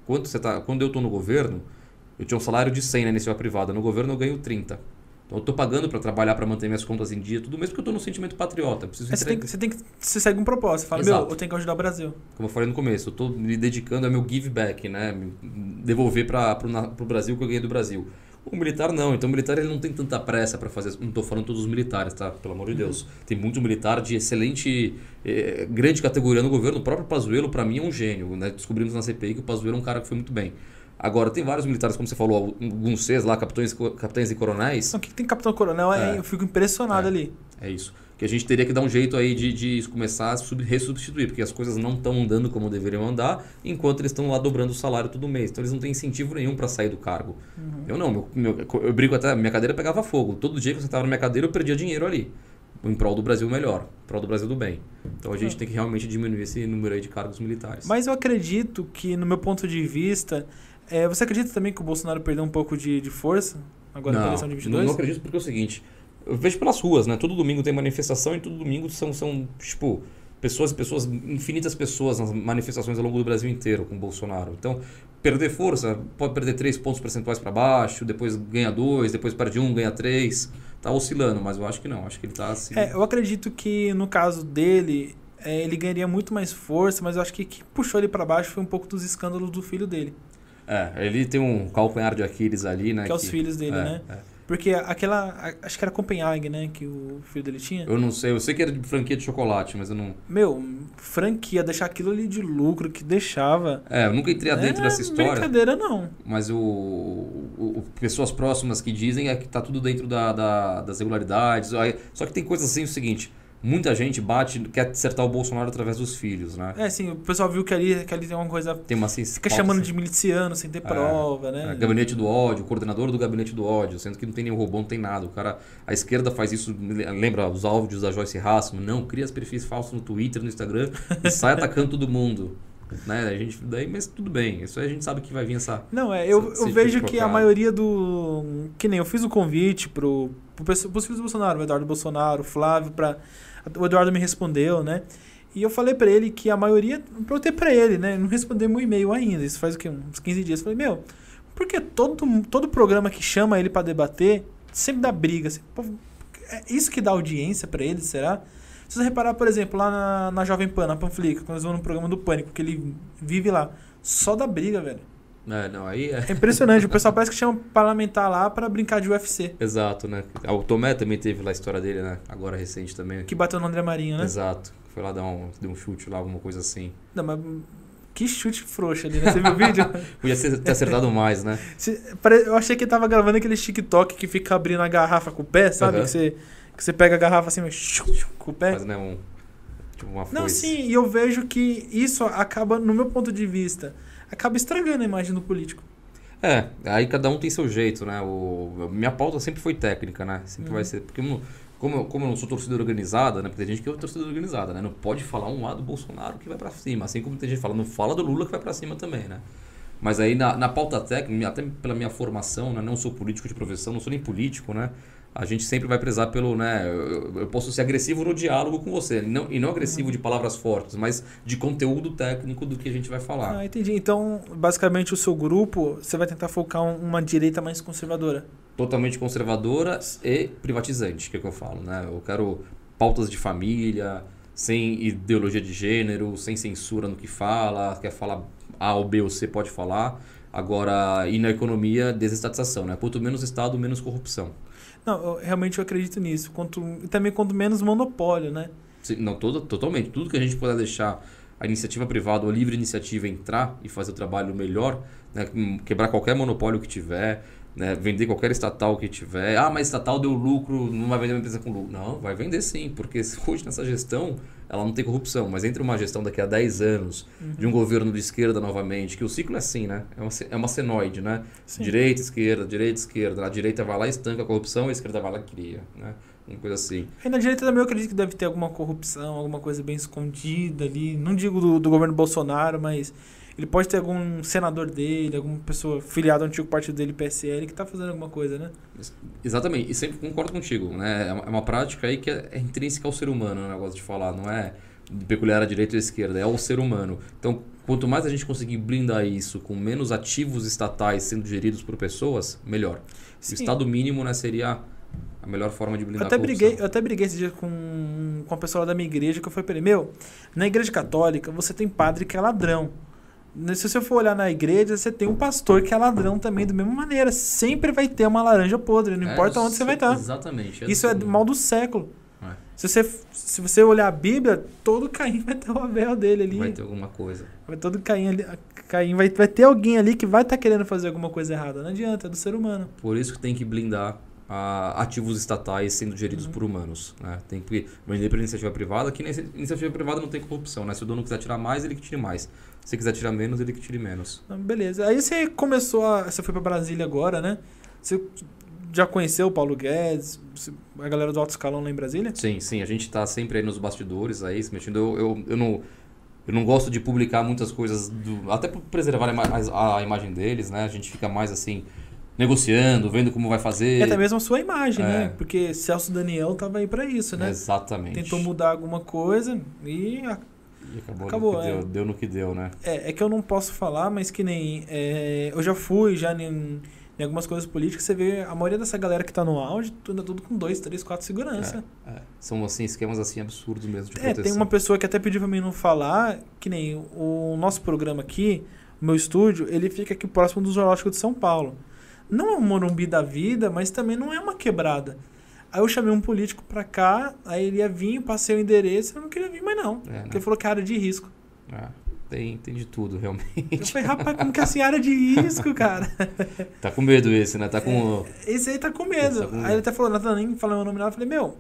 Quando, você tá, quando eu estou no governo, eu tinha um salário de 100 na iniciativa privada. No governo eu ganho 30. Então eu estou pagando para trabalhar, para manter minhas contas em dia, tudo mesmo porque eu estou no sentimento patriota. Preciso você, tem, você tem que. Você segue um propósito. Você fala, Exato. meu, eu tenho que ajudar o Brasil. Como eu falei no começo, eu estou me dedicando ao meu give back, né? Devolver para o Brasil o que eu ganhei do Brasil. O militar não. Então o militar ele não tem tanta pressa para fazer. Não estou falando todos os militares, tá? Pelo amor de uhum. Deus. Tem muito militar de excelente, eh, grande categoria no governo. O próprio Pazuello, para mim, é um gênio. Né? Descobrimos na CPI que o Pazuello é um cara que foi muito bem. Agora, tem vários militares, como você falou, alguns Cs lá, capitães, capitães e coronéis. O que tem capitão coronel? É, eu fico impressionado é, ali. É isso. Que a gente teria que dar um jeito aí de, de começar a sub, ressubstituir, porque as coisas não estão andando como deveriam andar, enquanto eles estão lá dobrando o salário todo mês. Então eles não têm incentivo nenhum para sair do cargo. Uhum. Eu não, meu, meu, eu brigo até, minha cadeira pegava fogo. Todo dia que você estava na minha cadeira, eu perdia dinheiro ali. Em prol do Brasil melhor, em prol do Brasil do bem. Então a gente é. tem que realmente diminuir esse número aí de cargos militares. Mas eu acredito que, no meu ponto de vista, é, você acredita também que o Bolsonaro perdeu um pouco de, de força agora não, na eleição de 22? Não, não acredito porque é o seguinte, eu vejo pelas ruas, né? Todo domingo tem manifestação e todo domingo são, são tipo, pessoas e pessoas, infinitas pessoas nas manifestações ao longo do Brasil inteiro com o Bolsonaro. Então, perder força, pode perder três pontos percentuais para baixo, depois ganha dois, depois perde um, ganha três. Tá oscilando, mas eu acho que não. Acho que ele tá assim. É, eu acredito que no caso dele, é, ele ganharia muito mais força, mas eu acho que o que puxou ele para baixo foi um pouco dos escândalos do filho dele. É, ele tem um calcanhar de Aquiles ali, né? Que é os filhos dele, é, né? É. Porque aquela. Acho que era Copenhague, né? Que o filho dele tinha. Eu não sei, eu sei que era de franquia de chocolate, mas eu não. Meu, franquia, deixar aquilo ali de lucro que deixava. É, eu nunca entrei dentro é dessa história. brincadeira, não. Mas o, o, pessoas próximas que dizem é que tá tudo dentro da, da das regularidades. Só que tem coisas assim, o seguinte muita gente bate, quer acertar o Bolsonaro através dos filhos, né? É, sim, o pessoal viu que ali, que ali tem uma coisa. Tem uma assim, Fica chamando assim. de miliciano sem ter é, prova, né? É, gabinete do ódio, coordenador do gabinete do ódio, sendo que não tem nenhum robô, não tem nada. O cara, a esquerda faz isso, lembra os áudios da Joyce Hassman? Não, cria os perfis falsos no Twitter, no Instagram e sai atacando todo mundo. Né? A gente, daí, mas tudo bem, isso aí a gente sabe que vai vir essa. Não, é, eu, essa, eu vejo que a maioria do. Que nem eu fiz o convite pro, pro, pros filhos do Bolsonaro, o Eduardo Bolsonaro, o Flávio, para o Eduardo me respondeu, né? E eu falei para ele que a maioria. Perguntei para ele, né? Não respondeu meu e-mail ainda. Isso faz o quê? Uns 15 dias. Eu falei, meu, por que todo, todo programa que chama ele para debater sempre dá briga? Assim, pô, é isso que dá audiência para ele, será? Se você reparar, por exemplo, lá na, na Jovem Pan, na Panflica, quando eles vão no programa do Pânico, que ele vive lá, só dá briga, velho. É, não, aí é. É impressionante. o pessoal parece que chama parlamentar lá pra brincar de UFC. Exato, né? O Tomé também teve lá a história dele, né? Agora recente também. Que bateu no André Marinho, né? Exato. Foi lá dar um, deu um chute lá, alguma coisa assim. Não, mas que chute frouxo ali, né? Você viu o vídeo? (laughs) Podia ter acertado mais, né? Eu achei que ele tava gravando aquele TikTok que fica abrindo a garrafa com o pé, sabe? Aham. Que, você, que você pega a garrafa assim, com o pé. Mas, né, um... Tipo uma Não, foice. sim, e eu vejo que isso acaba, no meu ponto de vista, acaba estragando a imagem do político. É, aí cada um tem seu jeito, né? O, minha pauta sempre foi técnica, né? Sempre Uhum. vai ser. Porque eu como, eu, como eu não sou torcida organizada, né? Porque tem gente que é torcida organizada, né? Não pode falar um lado do Bolsonaro que vai pra cima. Assim como tem gente que fala, não fala do Lula que vai pra cima também, né? Mas aí na, na pauta técnica, até pela minha formação, né? Não sou político de profissão, não sou nem político, né? A gente sempre vai prezar pelo, né? Eu, eu posso ser agressivo no diálogo com você. Não, e não agressivo de palavras fortes, mas de conteúdo técnico do que a gente vai falar. Ah, entendi. Então, basicamente, o seu grupo, você vai tentar focar um- uma direita mais conservadora. totalmente conservadora e privatizante, que é o que eu falo, né? Eu quero pautas de família, sem ideologia de gênero, sem censura no que fala, quer falar A ou B ou C pode falar. Agora, e na economia, desestatização, né? Quanto menos Estado, menos corrupção. Não, eu, realmente eu acredito nisso. Quanto, também quanto menos monopólio, né? Se- Não, todo, totalmente. Tudo que a gente puder deixar a iniciativa privada ou a livre iniciativa entrar e fazer o trabalho melhor, né? Hum, quebrar qualquer monopólio que tiver, né? vender qualquer estatal que tiver. Ah, mas estatal deu lucro, não vai vender uma empresa com lucro. Não, vai vender sim, porque (laughs) hoje nessa gestão ela não tem corrupção, mas entre uma gestão daqui a 10 anos, de um governo de esquerda novamente, que o ciclo é assim, né? É uma, é uma senoide, né? Sim. Direita, esquerda, direita, esquerda. A direita vai lá e estanca a corrupção, a esquerda vai lá e cria, né? Uma coisa assim. E na direita também eu acredito que deve ter alguma corrupção, alguma coisa bem escondida ali. Não digo do, do governo Bolsonaro, mas ele pode ter algum senador dele, alguma pessoa filiada ao antigo partido dele, PSL, que tá fazendo alguma coisa, né? Exatamente, e sempre concordo contigo, né? É uma- é uma prática aí que é, é intrínseca ao ser humano, o negócio de falar, não é peculiar à direita ou à esquerda, é ao ser humano. Então, quanto mais a gente conseguir blindar isso com menos ativos estatais sendo geridos por pessoas, melhor. Sim. O estado mínimo, né, seria a melhor forma de Eu blindar até, a corrupção. briguei, eu até briguei esse dia com, com a pessoa lá da minha igreja, que eu falei pra ele, meu, na igreja católica você tem padre que é ladrão. Né, Se você for olhar na igreja, você tem um pastor que é ladrão também, da mesma maneira. Sempre vai ter uma laranja podre, não É, importa onde você vai estar. Exatamente. Isso é mal do século. É. Se você, se você olhar a Bíblia, todo Caim (laughs) vai ter o Abel dele ali. Vai ter alguma coisa. Vai todo Caim ali. Caim vai, vai ter alguém ali que vai estar querendo fazer alguma coisa errada. Não adianta, é do ser humano. Por isso que tem que blindar ah, ativos estatais sendo geridos Uhum. por humanos. Né? Tem que vender para iniciativa privada, que na iniciativa privada não tem corrupção. Né? Se o dono quiser tirar mais, ele que tire mais. Se quiser tirar menos, ele que tire menos. Não, Beleza. Aí você começou a. Você foi pra Brasília agora, né? Você já conheceu o Paulo Guedes, a galera do alto escalão lá em Brasília? Sim, sim, a gente está sempre aí nos bastidores, aí, se mexendo. Eu, eu, eu, não, eu não gosto de publicar muitas coisas, do, até por preservar a, a, imagem deles, né? A gente fica mais assim, negociando, vendo como vai fazer. E até mesmo a sua imagem, É. né? Porque Celso Daniel tava aí pra isso, né? Exatamente. Tentou mudar alguma coisa e E acabou, Acabou, no que é. deu, deu no que deu, né? É, é que eu não posso falar, mas que nem. é, eu já fui já em, em algumas coisas políticas, você vê a maioria dessa galera que tá no auge, tudo, tudo com dois, três, quatro segurança. É, São assim, esquemas assim absurdos mesmo de É, proteção. tem uma pessoa que até pediu pra mim não falar, que nem o nosso programa aqui, o meu estúdio, ele fica aqui próximo do Zoológico de São Paulo. Não é um Morumbi da vida, mas também não é uma quebrada. Aí eu chamei um político pra cá, aí ele ia vir, passei o endereço, eu não queria vir mais não. É, né? Porque ele falou que é área de risco. É, tem, tem de tudo, realmente. Eu falei, rapaz, como que é assim área de risco, cara? (laughs) Tá com medo esse, né? Tá com. Esse aí tá com medo. Tá com medo. Aí ele até falou, Natan, nem falou meu nome lá. Eu falei, meu,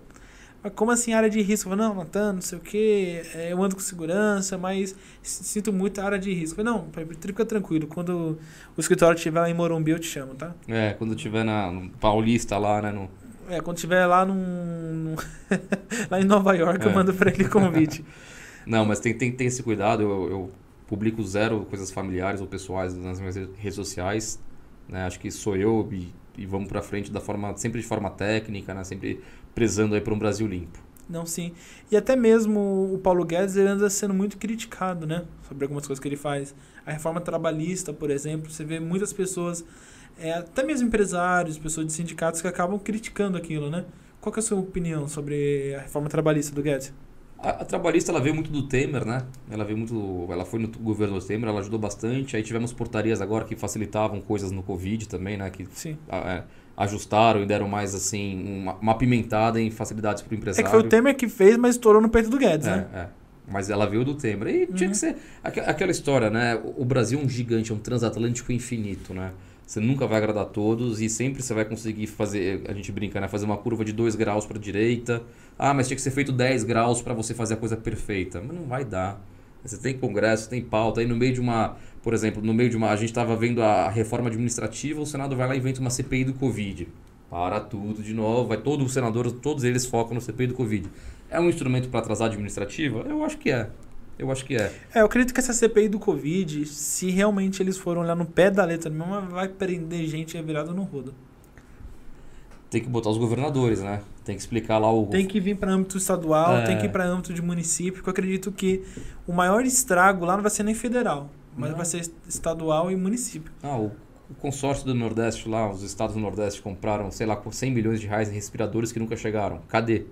mas como assim área de risco? Eu falei, não, Natan, não sei o quê, é, eu ando com segurança, mas sinto muito a área de risco. Eu falei, não, fica tranquilo, quando o escritório estiver lá em Morumbi, eu te chamo, tá? É, quando tiver na no Paulista lá, né? No, É, quando estiver lá num, (laughs) lá em Nova York, eu É. mando pra ele convite. (laughs) Não, mas tem, tem que ter esse cuidado. Eu, eu publico zero coisas familiares ou pessoais nas minhas redes sociais. Né? Acho que sou eu e, e vamos pra frente da forma, sempre de forma técnica, né? Sempre prezando aí para um Brasil limpo. Não, sim. E até mesmo o Paulo Guedes ele anda sendo muito criticado, né? Sobre algumas coisas que ele faz. A reforma trabalhista, por exemplo, você vê muitas pessoas, é, até mesmo empresários, pessoas de sindicatos que acabam criticando aquilo, né? Qual é a sua opinião sobre a reforma trabalhista do Guedes? A, a, trabalhista ela veio muito do Temer, né? Ela veio muito, ela foi no governo do Temer, ela ajudou bastante. Aí tivemos portarias agora que facilitavam coisas no Covid também, né? Que Sim. é, ajustaram e deram mais assim uma, uma pimentada em facilidades para o empresário. É que foi o Temer que fez, mas estourou no peito do Guedes, é, né? É. Mas ela veio do Temer. E tinha que ser aquela história, né? O Brasil é um gigante, é um transatlântico infinito, né? Você nunca vai agradar todos e sempre você vai conseguir fazer, a gente brinca, né? Fazer uma curva de 2 graus para direita. Ah, mas tinha que ser feito 10 graus para você fazer a coisa perfeita. Mas não vai dar. Você tem congresso, tem pauta. Aí no meio de uma, por exemplo, no meio de uma. A gente estava vendo a reforma administrativa, o Senado vai lá e inventa uma CPI do Covid. Para tudo de novo. Vai todo o senador, todos eles focam no CPI do Covid. É um instrumento para atrasar a administrativa? Eu acho que é. Eu acho que é. É, eu acredito que essa CPI do Covid, se realmente eles forem olhar no pé da letra mesmo, vai prender gente virada no rodo. Tem que botar os governadores, né? Tem que explicar lá o. Tem que vir para âmbito estadual, é. tem que ir para âmbito de município, porque eu acredito que o maior estrago lá não vai ser nem federal, mas não. vai ser estadual e município. Ah, o, o consórcio do Nordeste lá, os estados do Nordeste compraram, sei lá, com 100 milhões de reais em respiradores que nunca chegaram. Cadê?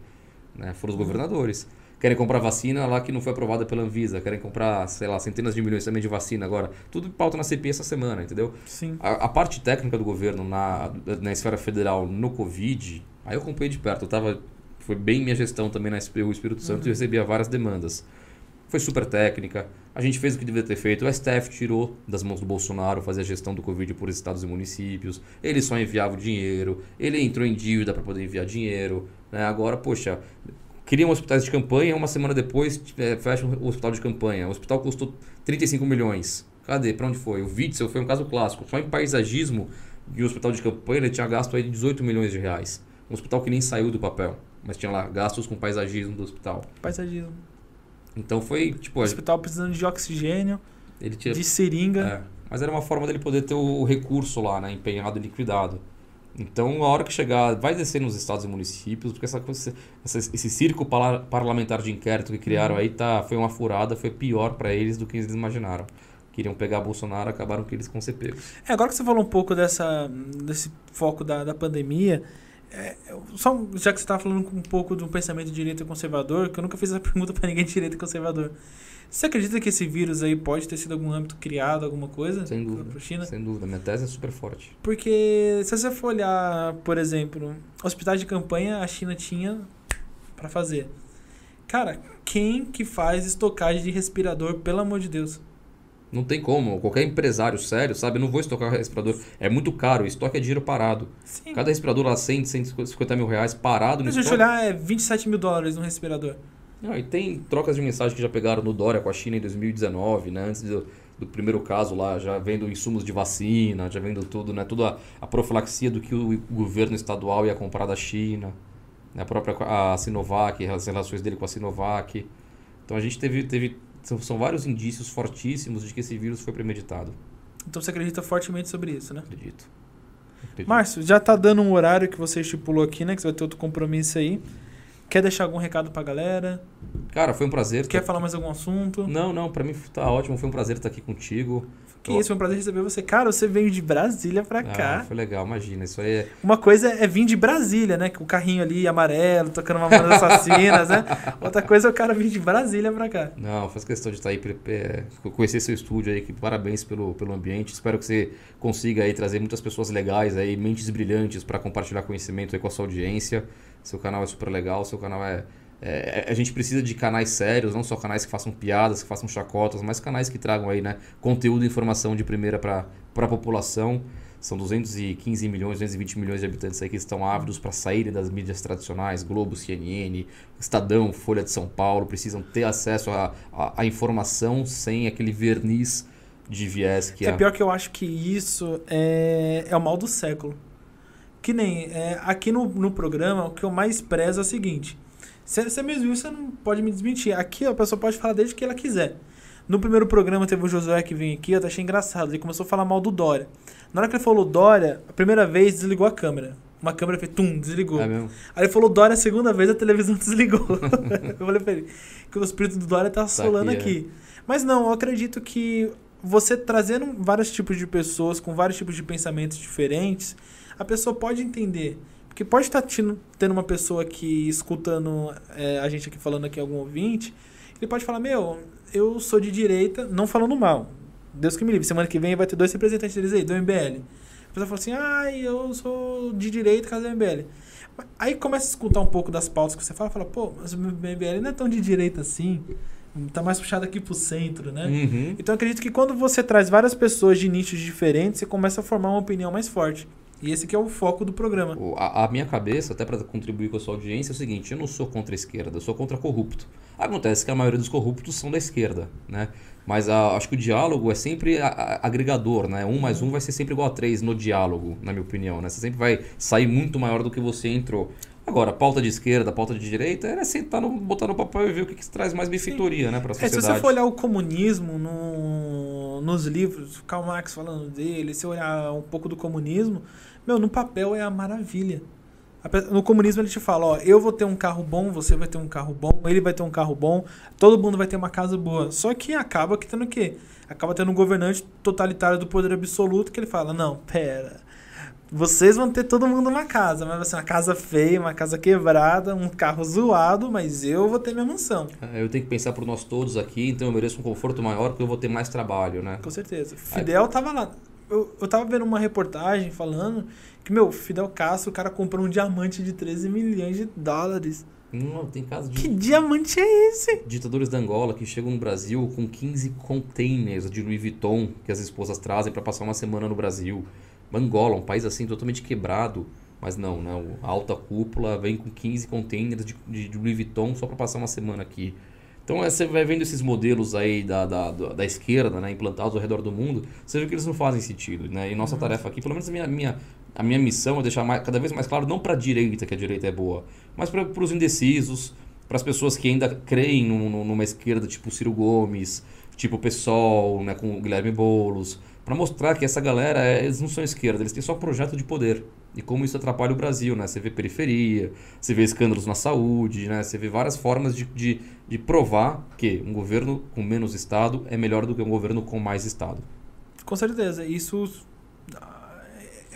Né? Foram os governadores. Querem comprar vacina lá que não foi aprovada pela Anvisa. Querem comprar, sei lá, centenas de milhões também de vacina agora. Tudo pauta na CPI essa semana, entendeu? Sim. A, a parte técnica do governo na, na esfera federal no Covid, aí eu acompanhei de perto. Eu tava, foi bem minha gestão também na SPU Espírito Santo uhum. e recebia várias demandas. Foi super técnica. A gente fez o que devia ter feito. O STF tirou das mãos do Bolsonaro fazer a gestão do Covid por estados e municípios. Ele só enviava o dinheiro. Ele entrou em dívida para poder enviar dinheiro. Né? Agora, poxa, criam hospitais de campanha, uma semana depois é, fecham o hospital de campanha. O hospital custou 35 milhões. Cadê? Para onde foi? O Witzel foi um caso clássico. Só em paisagismo e o hospital de campanha ele tinha gasto aí 18 milhões de reais. Um hospital que nem saiu do papel, mas tinha lá gastos com paisagismo do hospital. Paisagismo. Então foi tipo. O hospital precisando de oxigênio, ele tinha, de seringa. É, mas era uma forma dele poder ter o recurso lá, né? Empenhado e liquidado. Então, a hora que chegar, vai descer nos estados e municípios, porque essa, essa esse circo parlamentar de inquérito que criaram uhum. aí tá, foi uma furada, foi pior para eles do que eles imaginaram. Queriam pegar Bolsonaro, acabaram que eles vão ser pegos. É, agora que você falou um pouco dessa, desse foco da, da pandemia, é, só, já que você estava falando um pouco do pensamento de direita conservador, que eu nunca fiz essa (laughs) pergunta para ninguém de direita conservador. Você acredita que esse vírus aí pode ter sido algum âmbito criado, alguma coisa? Sem dúvida. China? Sem dúvida. Minha tese é super forte. Porque se você for olhar, por exemplo, hospitais de campanha a China tinha para fazer. Cara, quem que faz estocagem de respirador, pelo amor de Deus? Não tem como. Qualquer empresário sério, sabe? Eu não vou estocar respirador. É muito caro. O estoque é dinheiro parado. Sim. Cada respirador lá 100, 150 mil reais parado no Mas estoque. Deixa eu olhar, é 27 mil dólares no respirador. Não, e tem trocas de mensagem que já pegaram no Dória com a China em 2019, né? Antes do, do primeiro caso lá, já vendo insumos de vacina, já vendo tudo, né? Toda a profilaxia do que o governo estadual ia comprar da China, né? a própria a Sinovac, as relações dele com a Sinovac. Então a gente teve, teve são, são vários indícios fortíssimos de que esse vírus foi premeditado. Então você acredita fortemente sobre isso, né? Acredito. Acredito. Márcio, já tá dando um horário que você estipulou aqui, né? Que você vai ter outro compromisso aí. Quer deixar algum recado pra galera? Cara, foi um prazer. Quer tá... falar mais algum assunto? Não, não, pra mim tá ótimo. Foi um prazer estar aqui contigo. Que isso, foi um prazer receber você. Cara, você veio de Brasília pra ah, cá. Foi legal, imagina. Isso aí é... Uma coisa é vir de Brasília, né? Com o carrinho ali amarelo, tocando uma banda assassinas, né? (laughs) Outra coisa é o cara vir de Brasília pra cá. Não, faz questão de estar aí, é, conhecer seu estúdio aí. Que parabéns pelo, pelo ambiente. Espero que você consiga aí trazer muitas pessoas legais aí, mentes brilhantes para compartilhar conhecimento aí com a sua audiência. Seu canal é super legal, seu canal é, é, a gente precisa de canais sérios, não só canais que façam piadas, que façam chacotas, mas canais que tragam aí, né, conteúdo e informação de primeira para a população. São 215 milhões, 220 milhões de habitantes aí que estão ávidos para saírem das mídias tradicionais, Globo, CNN, Estadão, Folha de São Paulo, precisam ter acesso à informação sem aquele verniz de viés que é. É pior que eu acho que isso é, é o mal do século. Que nem é, aqui no, no programa, o que eu mais prezo é o seguinte: você mesmo viu, você não pode me desmentir. Aqui a pessoa pode falar desde que ela quiser. No primeiro programa teve o Josué que veio aqui, eu achei engraçado. Ele começou a falar mal do Dória. Na hora que ele falou Dória, a primeira vez desligou a câmera. Uma câmera fez tum, desligou. É mesmo? Aí ele falou Dória a segunda vez, a televisão (laughs) desligou. eu falei pra ele que o espírito do Dória tá assolando tá aqui. aqui. É. Mas não, eu acredito que você trazendo vários tipos de pessoas com vários tipos de pensamentos diferentes, a pessoa pode entender Porque pode estar tendo, tendo uma pessoa aqui escutando é, a gente aqui falando aqui, algum ouvinte, ele pode falar, meu, eu sou de direita, não falando mal. Deus que me livre. Semana que vem vai ter dois representantes deles aí, do MBL. A pessoa fala assim, ai, eu sou de direita, caso do MBL. Aí começa a escutar um pouco das pautas que você fala, fala, pô, mas o MBL não é tão de direita assim. Tá mais puxado aqui pro centro, né? Uhum. Então eu acredito que quando você traz várias pessoas de nichos diferentes, você começa a formar uma opinião mais forte. E esse que é o foco do programa. A, a minha cabeça, até para contribuir com a sua audiência, é o seguinte: eu não sou contra a esquerda, eu sou contra corrupto. Acontece que a maioria dos corruptos são da esquerda, né? Mas a- acho que o diálogo é sempre a- a- agregador, né? Um mais um vai ser sempre igual a três no diálogo, na minha opinião, né? Você sempre vai sair muito maior do que você entrou. Agora, pauta de esquerda, pauta de direita, é sentar no, botar no papel e ver o que, que traz mais benfeitoria, né, para a É, sociedade. se você for olhar o comunismo no- nos livros, Karl Marx falando dele, se olhar um pouco do comunismo, meu, no papel é a maravilha. No comunismo ele te fala, ó, eu vou ter um carro bom, você vai ter um carro bom, ele vai ter um carro bom, todo mundo vai ter uma casa boa. Só que acaba que tendo o quê? Acaba tendo um governante totalitário do poder absoluto que ele fala, não, pera, vocês vão ter todo mundo uma casa, mas vai ser uma casa feia, uma casa quebrada, um carro zoado, mas eu vou ter minha mansão. É, Eu tenho que pensar por nós todos aqui, então eu mereço um conforto maior porque eu vou ter mais trabalho, né? Com certeza. Fidel tava lá. Eu, eu tava vendo uma reportagem falando que, meu, Fidel Castro, o cara comprou um diamante de 13 milhões de dólares. Não, tem casos de Que diamante é esse? ditadores da Angola que chegam no Brasil com 15 containers de Louis Vuitton que as esposas trazem para passar uma semana no Brasil. Angola, um país assim totalmente quebrado. Mas não, não. A alta cúpula vem com 15 containers de, de, de Louis Vuitton só para passar uma semana aqui. Então é, você vai vendo esses modelos aí da, da, da, da esquerda, né, implantados ao redor do mundo, você vê que eles não fazem sentido. Né? E nossa tarefa aqui, pelo menos a minha, minha, a minha missão é deixar mais, cada vez mais claro, não para a direita que a direita é boa, mas para os indecisos, para as pessoas que ainda creem num- num- numa esquerda tipo Ciro Gomes, tipo o PSOL, né, com o Guilherme Boulos, para mostrar que essa galera, é- eles não são esquerda, eles têm só projeto de poder. E como isso atrapalha o Brasil, né? Você vê periferia, você vê escândalos na saúde, né? Você vê várias formas de, de, de provar que um governo com menos Estado é melhor do que um governo com mais Estado. Com certeza. Isso. ah,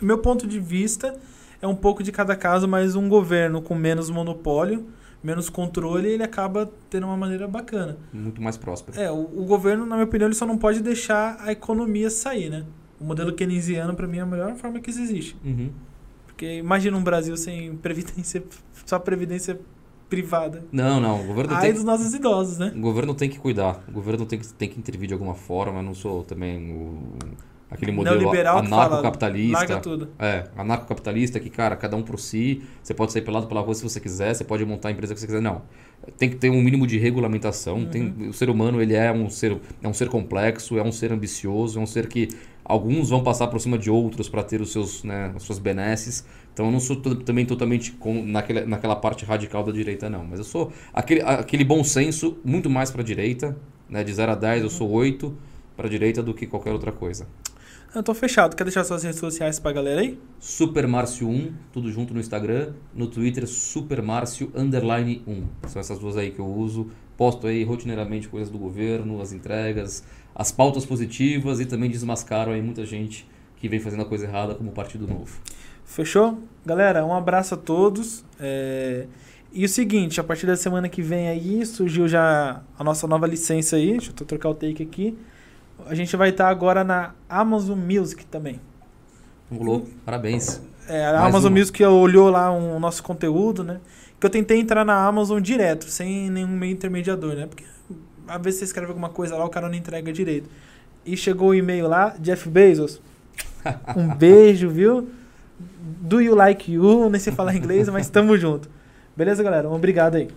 Meu ponto de vista é um pouco de cada caso, mas um governo com menos monopólio, menos controle, ele acaba tendo uma maneira bacana. Muito mais próspero. É, o, o governo, na minha opinião, ele só não pode deixar a economia sair, né? O modelo keynesiano, para mim, é a melhor forma que isso existe. Uhum. Porque imagina um Brasil sem previdência, só previdência privada. Não, não. O governo Ai tem, dos nossos idosos, né? o governo tem que cuidar. O governo tem que, tem que intervir de alguma forma. Eu não sou também o, aquele modelo anarcocapitalista. larga tudo. É, anarcocapitalista que, cara, cada um por si, você pode sair pelado pela rua se você quiser, você pode montar a empresa que você quiser. Não. Tem que ter um mínimo de regulamentação. Tem, o ser humano, ele é um ser, é um ser complexo, é um ser ambicioso, é um ser que alguns vão passar por cima de outros para ter os seus, né, as suas benesses. Então eu não sou também totalmente com, naquela, naquela parte radical da direita, não. Mas eu sou aquele, aquele bom senso muito mais para a direita, né, de 0 a 10 eu sou 8 para a direita do que qualquer outra coisa. Eu tô fechado. Quer deixar suas redes sociais pra galera aí? Supermárcio1, tudo junto no Instagram, no Twitter Supermárcio underline 1. São essas duas aí que eu uso. Posto aí rotineiramente coisas do governo, as entregas, as pautas positivas e também desmascaram aí muita gente que vem fazendo a coisa errada como Partido Novo. Fechou? Galera, um abraço a todos. É, E o seguinte, a partir da semana que vem aí, surgiu já a nossa nova licença aí. Deixa eu trocar o take aqui. A gente vai estar agora na Amazon Music também. Louco, parabéns. É, a Mais Amazon uma. Music olhou lá o nosso conteúdo, né? Que eu tentei entrar na Amazon direto, sem nenhum meio intermediador, né? Porque às vezes você escreve alguma coisa lá, o cara não entrega direito. E chegou o e-mail lá, Jeff Bezos. (laughs) Um beijo, viu? Do you like you? Nem sei falar inglês, mas tamo junto. Beleza, galera? Um obrigado aí.